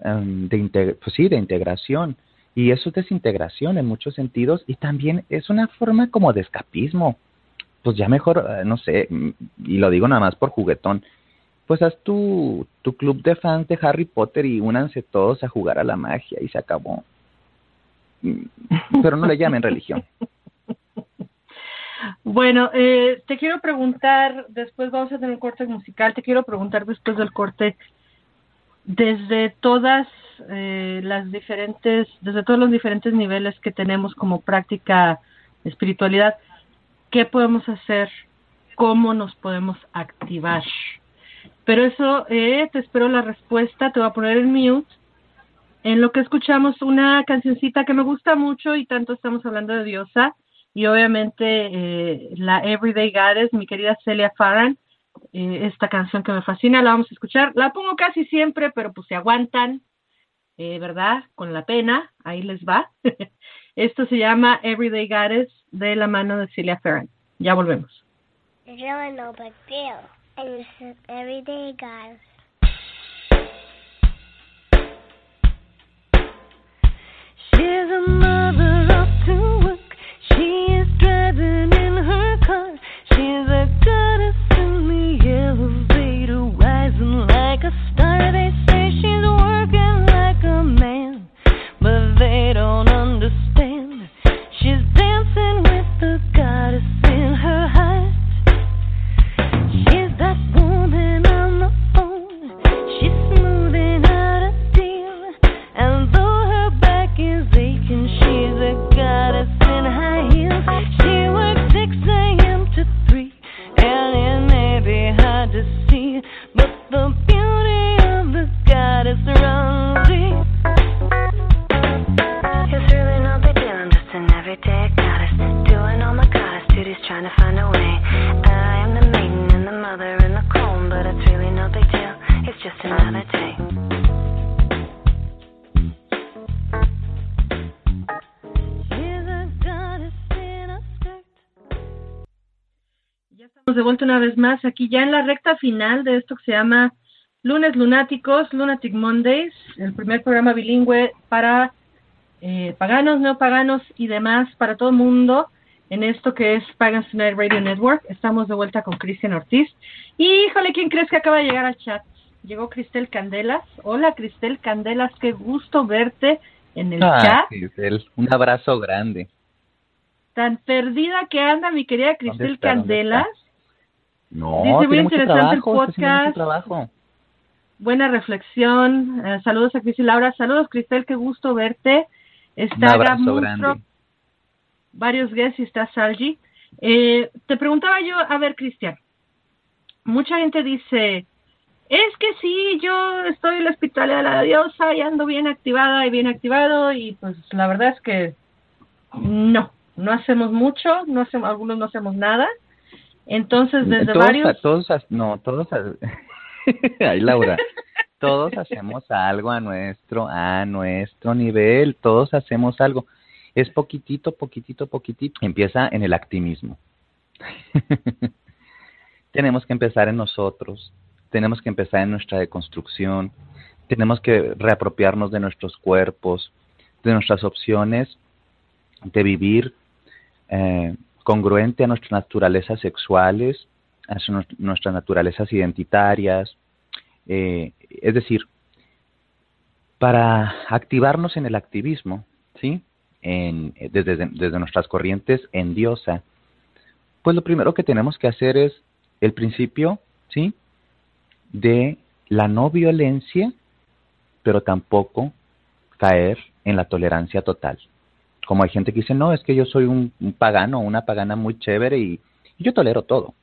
em, de, pues sí, de integración. Y eso es desintegración en muchos sentidos y también es una forma como de escapismo. Pues ya mejor, eh, no sé, y lo digo nada más por juguetón, pues haz tu, tu club de fans de Harry Potter y únanse todos a jugar a la magia y se acabó. Pero no le llamen religión. Bueno, eh, te quiero preguntar, después vamos a tener un corte musical, te quiero preguntar después del corte, desde todas eh, las diferentes, desde todos los diferentes niveles que tenemos como práctica espiritualidad, ¿qué podemos hacer? ¿Cómo nos podemos activar? Pero eso, eh, te espero la respuesta, te voy a poner el mute. En lo que escuchamos una cancioncita que me gusta mucho y tanto estamos hablando de Diosa, y obviamente eh, la Everyday Goddess, mi querida Celia Farran, eh, esta canción que me fascina, la vamos a escuchar. La pongo casi siempre, pero pues se aguantan, eh, ¿verdad? Con la pena, ahí les va. Esto se llama Everyday Goddess de la mano de Celia Farran. Ya volvemos. no big deal. Everyday Goddess. She's a una vez más aquí ya en la recta final de esto que se llama Lunes Lunáticos, Lunatic Mondays, el primer programa bilingüe para eh, paganos, neopaganos y demás, para todo el mundo en esto que es Pagans Tonight Radio Network. Estamos de vuelta con Cristian Ortiz. Y híjole, ¿quién crees que acaba de llegar al chat? Llegó Cristel Candelas. Hola Cristel Candelas, qué gusto verte en el ah, chat. Cristel, un abrazo grande. Tan perdida que anda mi querida Cristel Candelas. No, Dice muy interesante el podcast. Buena reflexión. Eh, saludos a Cris y Laura. Saludos Cristel, qué gusto verte. Está Un varios guests y está Salji. Eh, te preguntaba yo, a ver Cristian, mucha gente dice, es que sí, yo estoy en la hospitalidad de la diosa y ando bien activada y bien activado y pues la verdad es que no, no hacemos mucho, no hacemos, algunos no hacemos nada. Entonces, desde varios... Todos, no, todos... Ay, Laura. todos hacemos algo a nuestro, a nuestro nivel, todos hacemos algo. Es poquitito, poquitito, poquitito. Empieza en el activismo. tenemos que empezar en nosotros, tenemos que empezar en nuestra deconstrucción, tenemos que reapropiarnos de nuestros cuerpos, de nuestras opciones de vivir eh, congruente a nuestras naturalezas sexuales, a nuestras naturalezas identitarias. Eh, es decir, para activarnos en el activismo, ¿sí? En, desde, desde nuestras corrientes en diosa, pues lo primero que tenemos que hacer es el principio, ¿sí? De la no violencia, pero tampoco caer en la tolerancia total como hay gente que dice, no, es que yo soy un, pagano, una pagana muy chévere y, yo tolero todo.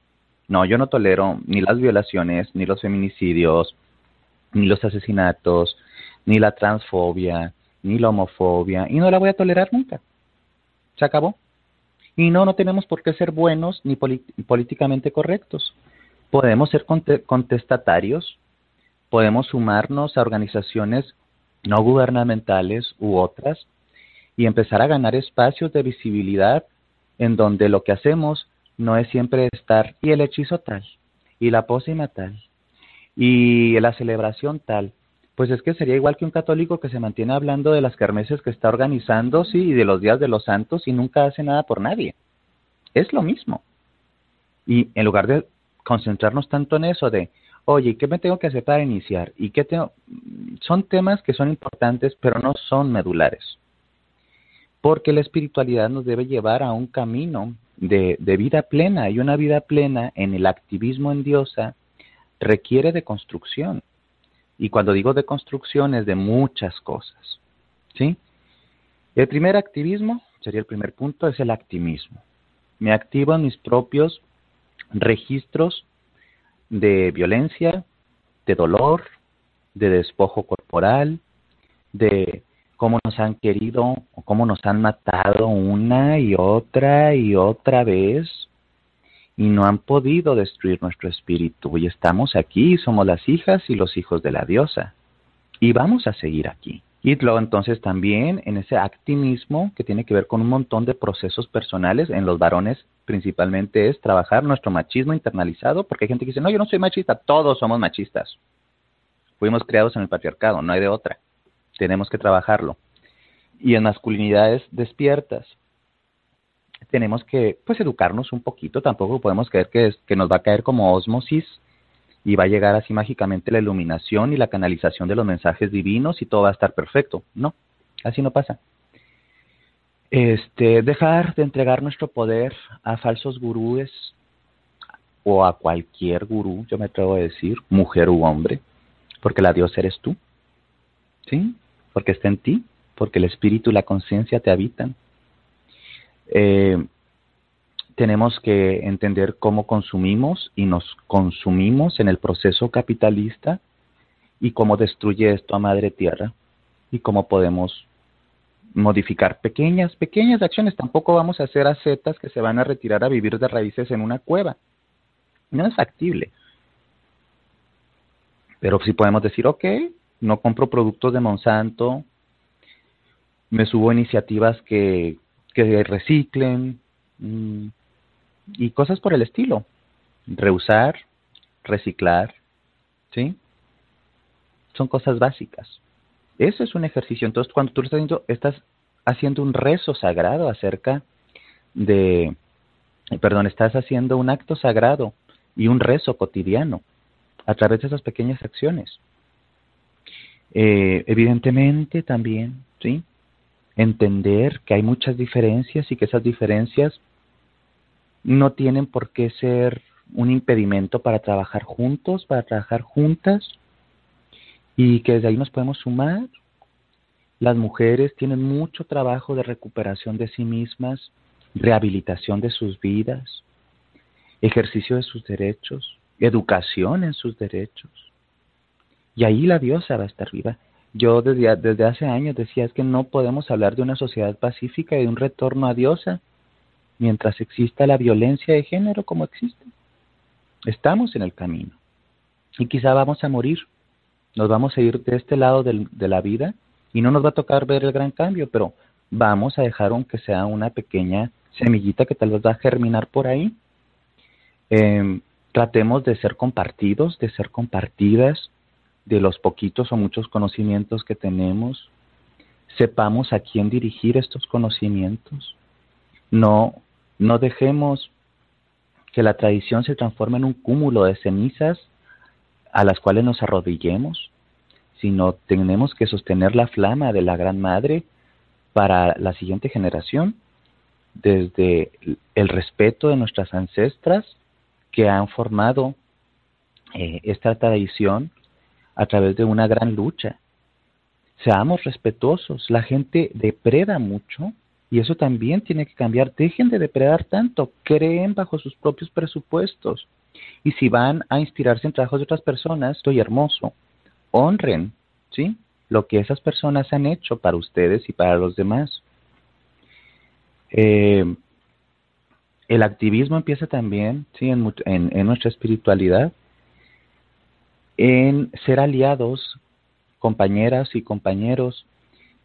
No, yo no tolero ni las violaciones, ni los feminicidios, ni los asesinatos, ni la transfobia, ni la homofobia, y no la voy a tolerar nunca. Se acabó. Y no, no tenemos por qué ser buenos ni políticamente correctos. Podemos ser contestatarios, podemos sumarnos a organizaciones no gubernamentales u otras y empezar a ganar espacios de visibilidad en donde lo que hacemos no es siempre estar y el hechizo tal y la pócima tal y la celebración tal. Pues es que sería igual que un católico que se mantiene hablando de las kermeses que está organizando, sí, y de los días de los santos y nunca hace nada por nadie. Es lo mismo. Y en lugar de concentrarnos tanto en eso de, oye, ¿qué me tengo que hacer para iniciar? ¿Y qué tengo? Son temas que son importantes, pero no son medulares porque la espiritualidad nos debe llevar a un camino de, vida plena y una vida plena en el activismo en diosa requiere de construcción. Y cuando digo de construcción es de muchas cosas. ¿sí? El primer activismo, sería el primer punto, es el activismo. Me activo en mis propios registros de violencia, de dolor, de despojo corporal, de cómo nos han querido o cómo nos han matado una y otra y otra vez y no han podido destruir nuestro espíritu. Y estamos aquí, somos las hijas y los hijos de la diosa. Y vamos a seguir aquí. Y luego entonces también en ese activismo que tiene que ver con un montón de procesos personales, en los varones principalmente es trabajar nuestro machismo internalizado, porque hay gente que dice, no, yo no soy machista, todos somos machistas. Fuimos creados en el patriarcado, no hay de otra tenemos que trabajarlo. Y en masculinidades despiertas, tenemos que pues educarnos un poquito, tampoco podemos creer que, que nos va a caer como osmosis y va a llegar así mágicamente la iluminación y la canalización de los mensajes divinos y todo va a estar perfecto. No, así no pasa. Este, dejar de entregar nuestro poder a falsos gurúes o a cualquier gurú, yo me atrevo a decir, mujer u hombre, porque la diosa eres tú. ¿Sí? Porque está en ti, porque el espíritu y la conciencia te habitan. Eh, tenemos que entender cómo consumimos y nos consumimos en el proceso capitalista y cómo destruye esto a Madre Tierra y cómo podemos modificar pequeñas, pequeñas acciones. Tampoco vamos a hacer acetas que se van a retirar a vivir de raíces en una cueva. No es factible. Pero sí podemos decir, ok, no compro productos de Monsanto, me subo iniciativas que, que reciclen mm, y cosas por el estilo. reusar, reciclar, ¿sí? Son cosas básicas. Eso es un ejercicio. Entonces, cuando tú estás haciendo, estás haciendo un rezo sagrado acerca de, perdón, estás haciendo un acto sagrado y un rezo cotidiano a través de esas pequeñas acciones. Eh, evidentemente también, ¿sí? Entender que hay muchas diferencias y que esas diferencias no tienen por qué ser un impedimento para trabajar juntos, para trabajar juntas y que desde ahí nos podemos sumar. Las mujeres tienen mucho trabajo de recuperación de sí mismas, rehabilitación de sus vidas, ejercicio de sus derechos, educación en sus derechos. Y ahí la diosa va a estar viva. Yo desde, desde hace años decía es que no podemos hablar de una sociedad pacífica y de un retorno a diosa mientras exista la violencia de género como existe. Estamos en el camino y quizá vamos a morir. Nos vamos a ir de este lado de la vida y no nos va a tocar ver el gran cambio, pero vamos a dejar aunque sea una pequeña semillita que tal vez va a germinar por ahí. Em, tratemos de ser compartidos, de ser compartidas, de los poquitos o muchos conocimientos que tenemos. Sepamos a quién dirigir estos conocimientos. No, no dejemos que la tradición se transforme en un cúmulo de cenizas a las cuales nos arrodillemos, sino tenemos que sostener la flama de la Gran Madre para la siguiente generación, desde el respeto de nuestras ancestras que han formado eh, esta tradición a través de una gran lucha. Seamos respetuosos, la gente depreda mucho y eso también tiene que cambiar. Dejen de depredar tanto, creen bajo sus propios presupuestos. Y si van a inspirarse en trabajos de otras personas, estoy hermoso. Honren, ¿sí? Lo que esas personas han hecho para ustedes y para los demás. Eh, el activismo empieza también, ¿sí? En, en nuestra espiritualidad, en ser aliados, compañeras y compañeros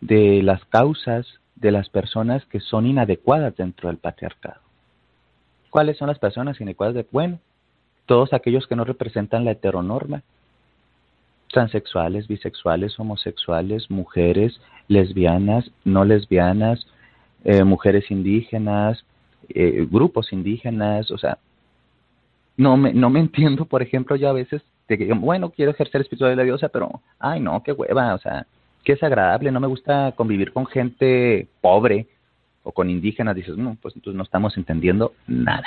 de las causas de las personas que son inadecuadas dentro del patriarcado. ¿Cuáles son las personas inadecuadas? Bueno, todos aquellos que no representan la heteronorma, transexuales, bisexuales, homosexuales, mujeres, lesbianas, no lesbianas, eh, mujeres indígenas, eh, grupos indígenas, o sea, no me, no me entiendo, por ejemplo, ya a veces, de bueno, quiero ejercer espiritualidad de la diosa, pero, ay, no, qué hueva, o sea, que es agradable, no me gusta convivir con gente pobre o con indígenas, dices, no, pues entonces no estamos entendiendo nada.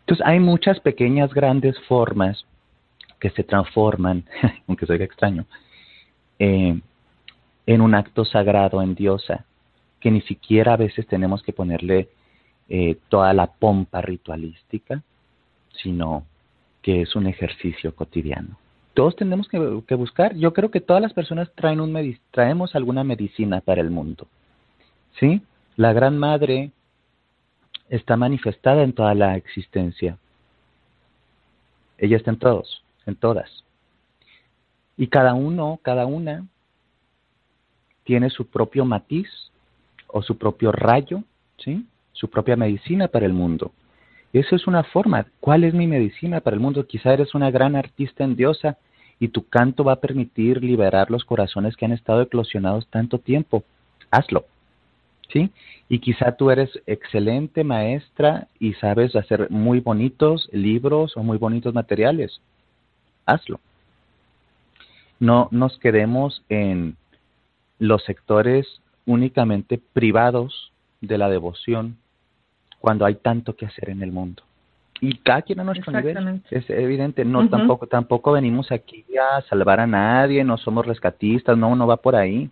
Entonces hay muchas pequeñas, grandes formas que se transforman, aunque soy extraño, eh, en un acto sagrado en diosa, que ni siquiera a veces tenemos que ponerle eh, toda la pompa ritualística, sino que es un ejercicio cotidiano todos tenemos que, buscar. Yo creo que todas las personas traen un traemos alguna medicina para el mundo. ¿Sí? La Gran Madre está manifestada en toda la existencia. Ella está en todos, en todas. Y cada uno, cada una, tiene su propio matiz o su propio rayo, ¿sí? Su propia medicina para el mundo. Eso es una forma. ¿Cuál es mi medicina para el mundo? Quizá eres una gran artista en diosa y tu canto va a permitir liberar los corazones que han estado eclosionados tanto tiempo. Hazlo. ¿Sí? Y quizá tú eres excelente maestra y sabes hacer muy bonitos libros o muy bonitos materiales. Hazlo. No nos quedemos en los sectores únicamente privados de la devoción cuando hay tanto que hacer en el mundo. Y cada quien a nuestro nivel, es evidente, no tampoco tampoco venimos aquí a salvar a nadie, no somos rescatistas, no, no va por ahí.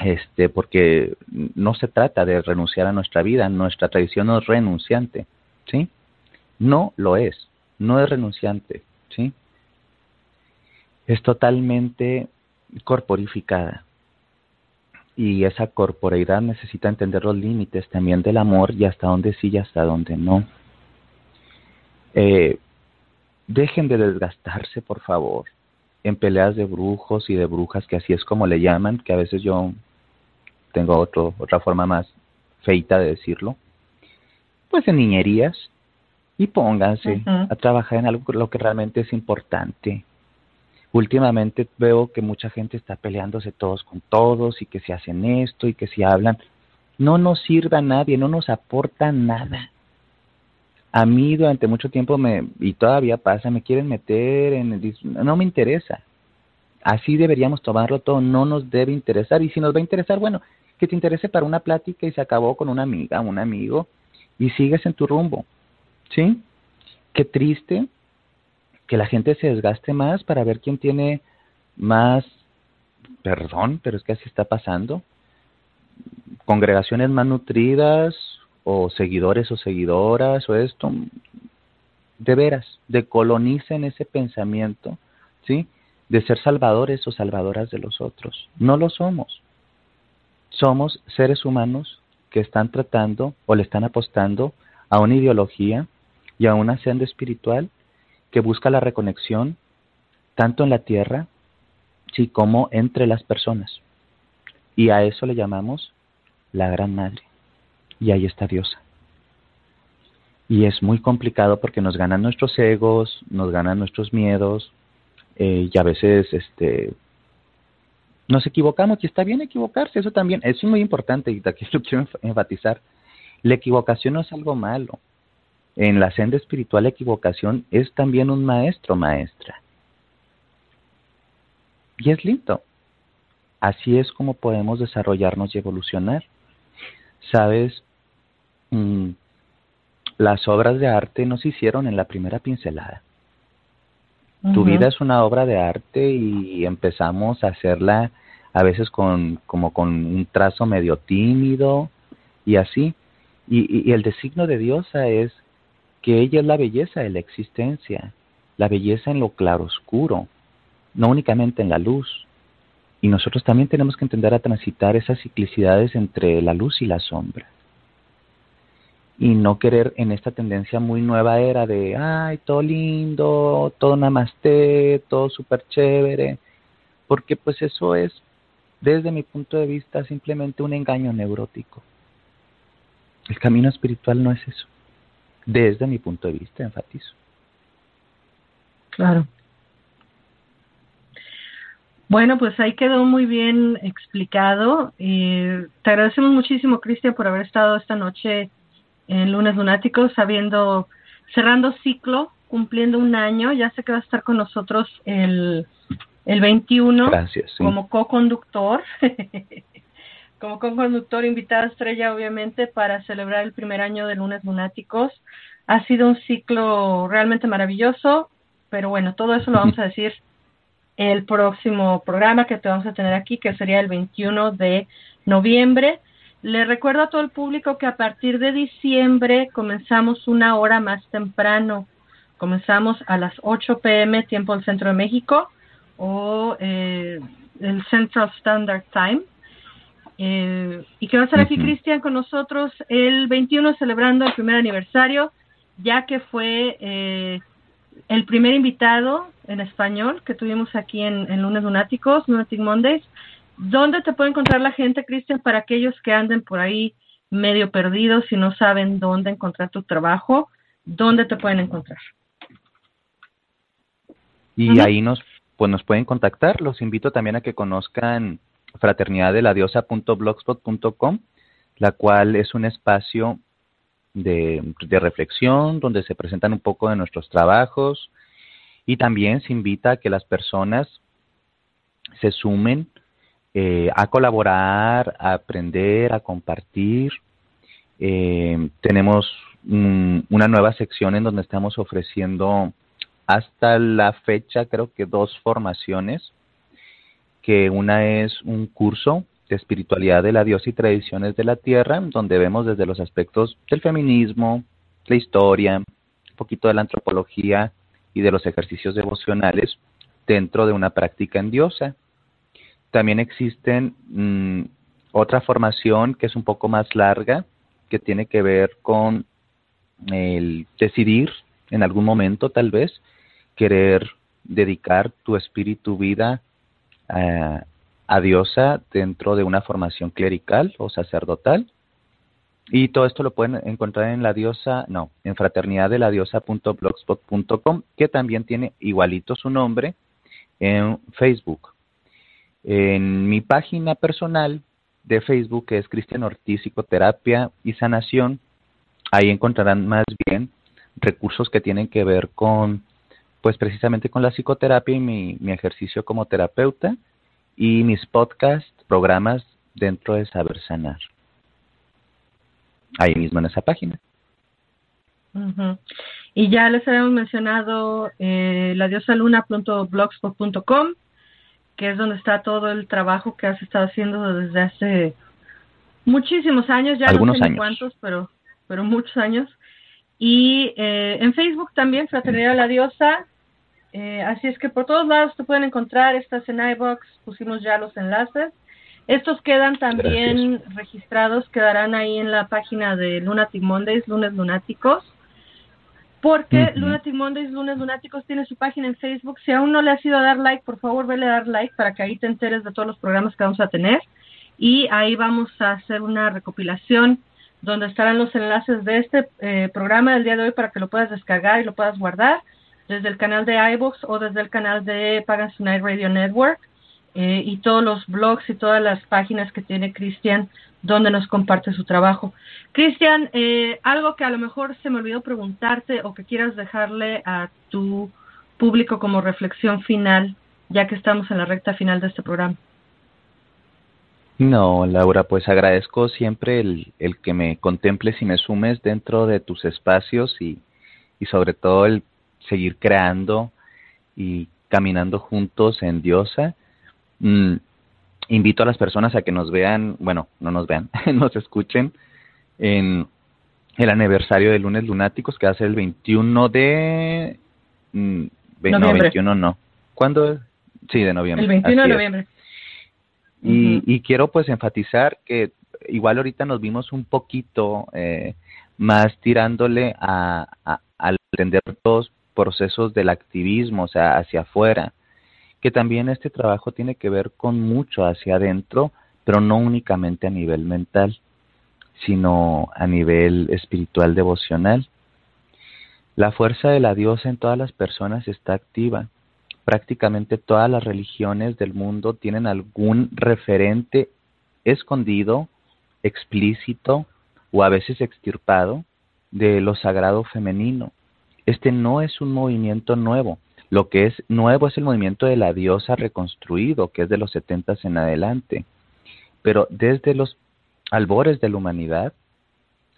Este, porque no se trata de renunciar a nuestra vida, nuestra tradición no es renunciante, ¿sí? No lo es, no es renunciante, ¿sí? Es totalmente corporificada y esa corporeidad necesita entender los límites también del amor y hasta dónde sí y hasta dónde no. Eh, dejen de desgastarse, por favor, en peleas de brujos y de brujas, que así es como le llaman, que a veces yo tengo otro, otra forma más feita de decirlo. Pues en niñerías, y pónganse a trabajar en algo lo que realmente es importante. Últimamente veo que mucha gente está peleándose todos con todos y que se hacen esto y que se hablan. No nos sirve a nadie, no nos aporta nada. A mí durante mucho tiempo me, y todavía pasa, me quieren meter en el, no me interesa. Así deberíamos tomarlo todo, no nos debe interesar. Y si nos va a interesar, bueno, que te interese para una plática y se acabó con una amiga, un amigo, y sigues en tu rumbo. ¿Sí? Qué triste que la gente se desgaste más para ver quién tiene más, perdón, pero es que así está pasando, congregaciones más nutridas o seguidores o seguidoras o esto, de veras, decolonicen ese pensamiento, ¿sí? De ser salvadores o salvadoras de los otros. No lo somos. Somos seres humanos que están tratando o le están apostando a una ideología y a una senda espiritual que busca la reconexión tanto en la tierra sí, como entre las personas. Y a eso le llamamos la Gran Madre. Y ahí está Diosa. Y es muy complicado porque nos ganan nuestros egos, nos ganan nuestros miedos, eh, y a veces este, nos equivocamos, y está bien equivocarse, eso también, es muy importante, y aquí lo quiero enfatizar. La equivocación no es algo malo en la senda espiritual la equivocación es también un maestro, maestra. Y es lindo. Así es como podemos desarrollarnos y evolucionar. Sabes, mm, las obras de arte no se hicieron en la primera pincelada. Tu vida es una obra de arte y empezamos a hacerla a veces con como con un trazo medio tímido y así. Y, y el designio de Diosa es que ella es la belleza de la existencia, la belleza en lo claroscuro, no únicamente en la luz. Y nosotros también tenemos que entender a transitar esas ciclicidades entre la luz y la sombra. Y no querer en esta tendencia muy nueva era de, ay, todo lindo, todo namaste, todo súper chévere, porque pues eso es, desde mi punto de vista, simplemente un engaño neurótico. El camino espiritual no es eso desde mi punto de vista, enfatizo. Claro. Bueno, pues ahí quedó muy bien explicado. te agradecemos muchísimo, Cristian, por haber estado esta noche en Lunes Lunáticos, sabiendo, cerrando ciclo, cumpliendo un año. Ya sé que va a estar con nosotros el, el 21 Gracias, como co-conductor. como conductor invitada estrella, obviamente, para celebrar el primer año de Lunes Lunáticos. Ha sido un ciclo realmente maravilloso, pero bueno, todo eso lo vamos a decir el próximo programa que te vamos a tener aquí, que sería el 21 de noviembre. Le recuerdo a todo el público que a partir de diciembre comenzamos una hora más temprano. Comenzamos a las 8 pm, tiempo del centro de México, o eh, el Central Standard Time eh, y que va a estar aquí Cristian con nosotros el 21 celebrando el primer aniversario, ya que fue eh, el primer invitado en español que tuvimos aquí en, en Lunes Lunáticos, Lunatic Mondays. ¿Dónde te puede encontrar la gente, Cristian, para aquellos que anden por ahí medio perdidos y no saben dónde encontrar tu trabajo? ¿Dónde te pueden encontrar? Y ahí nos, pues nos pueden contactar. Los invito también a que conozcan fraternidad de la diosa.blogspot.com, la cual es un espacio de, reflexión donde se presentan un poco de nuestros trabajos y también se invita a que las personas se sumen eh, a colaborar, a aprender, a compartir. Eh, tenemos una nueva sección en donde estamos ofreciendo hasta la fecha creo que dos formaciones que una es un curso de espiritualidad de la diosa y tradiciones de la tierra, donde vemos desde los aspectos del feminismo, la historia, un poquito de la antropología y de los ejercicios devocionales dentro de una práctica en diosa. También existen mm, otra formación que es un poco más larga, que tiene que ver con el decidir en algún momento tal vez querer dedicar tu espíritu vida a diosa dentro de una formación clerical o sacerdotal. Y todo esto lo pueden encontrar en la diosa, no, en fraternidaddeladiosa.blogspot.com, que también tiene igualito su nombre en Facebook. En mi página personal de Facebook, que es Cristian Ortiz Psicoterapia y Sanación, ahí encontrarán más bien recursos que tienen que ver con, pues precisamente con la psicoterapia y mi, mi ejercicio como terapeuta y mis podcasts, programas dentro de Saber Sanar ahí mismo en esa página. Y ya les habíamos mencionado eh, ladiosaluna.blogspot.com, que es donde está todo el trabajo que has estado haciendo desde hace muchísimos años, ya Algunos no sé cuántos, pero, pero muchos años. Y eh, en Facebook también, Fraternidad La Diosa. Eh, así es que por todos lados te pueden encontrar, estás en iBox, pusimos ya los enlaces. Estos quedan también registrados, quedarán ahí en la página de Lunatic Mondays, Lunes Lunáticos, porque Lunatic Mondays, Lunes Lunáticos tiene su página en Facebook. Si aún no le has ido a dar like, por favor, vele a dar like para que ahí te enteres de todos los programas que vamos a tener. Y ahí vamos a hacer una recopilación donde estarán los enlaces de este eh, programa del día de hoy para que lo puedas descargar y lo puedas guardar desde el canal de iVoox o desde el canal de Pagan Tonight Radio Network. Eh, y todos los blogs y todas las páginas que tiene Cristian donde nos comparte su trabajo. Cristian, eh, algo que a lo mejor se me olvidó preguntarte o que quieras dejarle a tu público como reflexión final, ya que estamos en la recta final de este programa. No, Laura, pues agradezco siempre el, el que me contemples y me sumes dentro de tus espacios y, y sobre todo el seguir creando y caminando juntos en Diosa Mm, invito a las personas a que nos vean, bueno, no nos vean, nos escuchen en el aniversario de Lunes Lunáticos, que va a ser el 21 de... Mm, no, 21 no. ¿Cuándo? Sí, de noviembre. El 21 de noviembre. Y, y quiero pues enfatizar que igual ahorita nos vimos un poquito eh, más tirándole a, a, a entender los procesos del activismo, o sea, hacia afuera que también este trabajo tiene que ver con mucho hacia adentro, pero no únicamente a nivel mental, sino a nivel espiritual devocional. La fuerza de la diosa en todas las personas está activa. Prácticamente todas las religiones del mundo tienen algún referente escondido, explícito o a veces extirpado de lo sagrado femenino. Este no es un movimiento nuevo, lo que es nuevo es el movimiento de la diosa reconstruido, que es de los setentas en adelante. Pero desde los albores de la humanidad,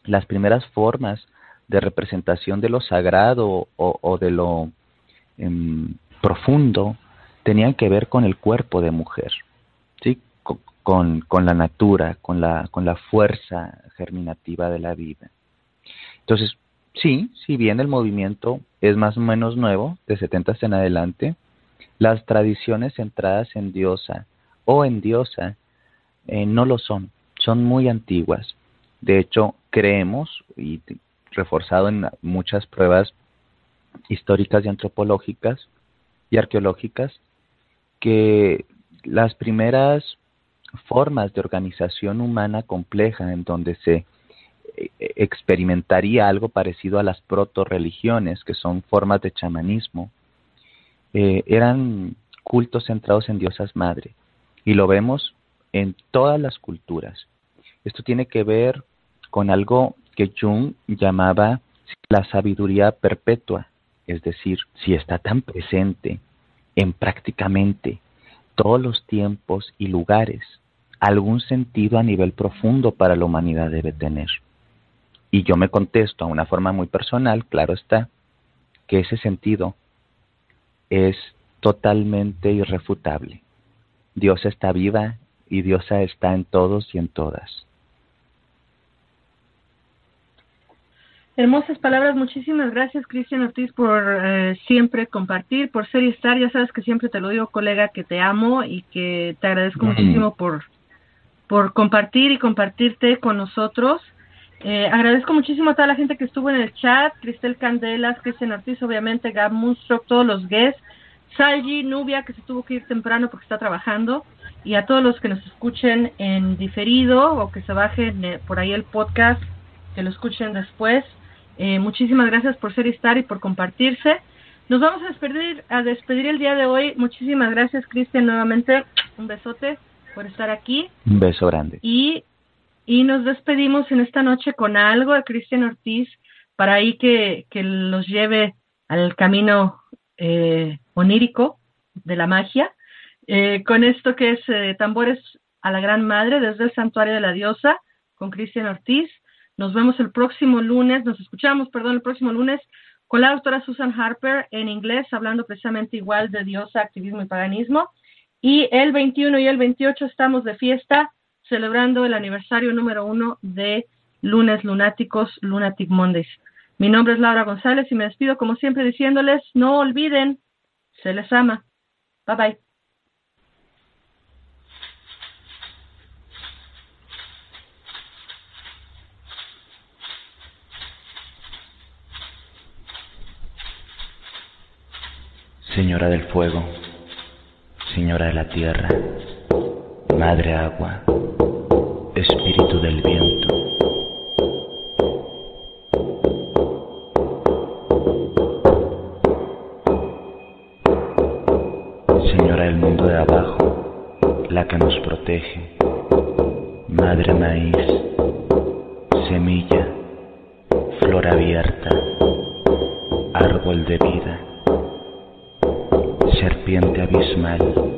las primeras formas de representación de lo sagrado o, de lo em, profundo tenían que ver con el cuerpo de mujer, ¿sí? Con, con, la natura, con la, con la fuerza germinativa de la vida. Entonces, Sí, si bien el movimiento es más o menos nuevo, de 70 en adelante, las tradiciones centradas en diosa o en diosa eh, no lo son, son muy antiguas. De hecho, creemos, y reforzado en muchas pruebas históricas y antropológicas y arqueológicas, que las primeras formas de organización humana compleja en donde se e, experimentaría algo parecido a las proto-religiones, que son formas de chamanismo, eh, eran cultos centrados en diosas madre. Y lo vemos en todas las culturas. Esto tiene que ver con algo que Jung llamaba la sabiduría perpetua, es decir, si está tan presente en prácticamente todos los tiempos y lugares, algún sentido a nivel profundo para la humanidad debe tener. Y yo me contesto a una forma muy personal, claro está, que ese sentido es totalmente irrefutable. Dios está viva y Dios está en todos y en todas. Hermosas palabras, muchísimas gracias Cristian Ortiz por eh, siempre compartir, por ser y estar, ya sabes que siempre te lo digo colega que te amo y que te agradezco muchísimo por, por compartir y compartirte con nosotros. Eh, agradezco muchísimo a toda la gente que estuvo en el chat, Cristel Candelas, Cristian Ortiz, obviamente, Gab Moonstruck, todos los guests, Salgi, Nubia, que se tuvo que ir temprano porque está trabajando, y a todos los que nos escuchen en diferido o que se bajen eh, por ahí el podcast que lo escuchen después. Eh, muchísimas gracias por ser y estar y por compartirse. Nos vamos a despedir, a despedir el día de hoy. Muchísimas gracias, Cristian, nuevamente. Un besote por estar aquí. Un beso grande. Y, y nos despedimos en esta noche con algo de Cristian Ortiz para ahí que, que los lleve al camino eh, onírico de la magia. Eh, con esto que es eh, Tambores a la Gran Madre desde el Santuario de la Diosa con Cristian Ortiz. Nos vemos el próximo lunes, nos escuchamos, perdón, el próximo lunes con la doctora Susan Harper en inglés, hablando precisamente igual de diosa, activismo y paganismo. Y el 21 y el 28 estamos de fiesta celebrando el aniversario número uno de Lunes Lunáticos, Lunatic Mondays. Mi nombre es Laura González y me despido como siempre diciéndoles, no olviden, se les ama. Bye bye. Señora del fuego, Señora de la tierra, Madre agua, Espíritu del viento. Señora del mundo de abajo, la que nos protege, Madre maíz, serpiente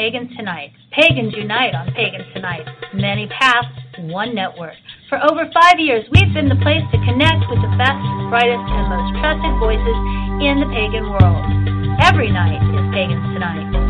Pagans Tonight. Pagans unite on Pagans Tonight. Many paths, one network. For over five years, we've been the place to connect with the best, brightest, and most trusted voices in the pagan world. Every night is Pagans Tonight.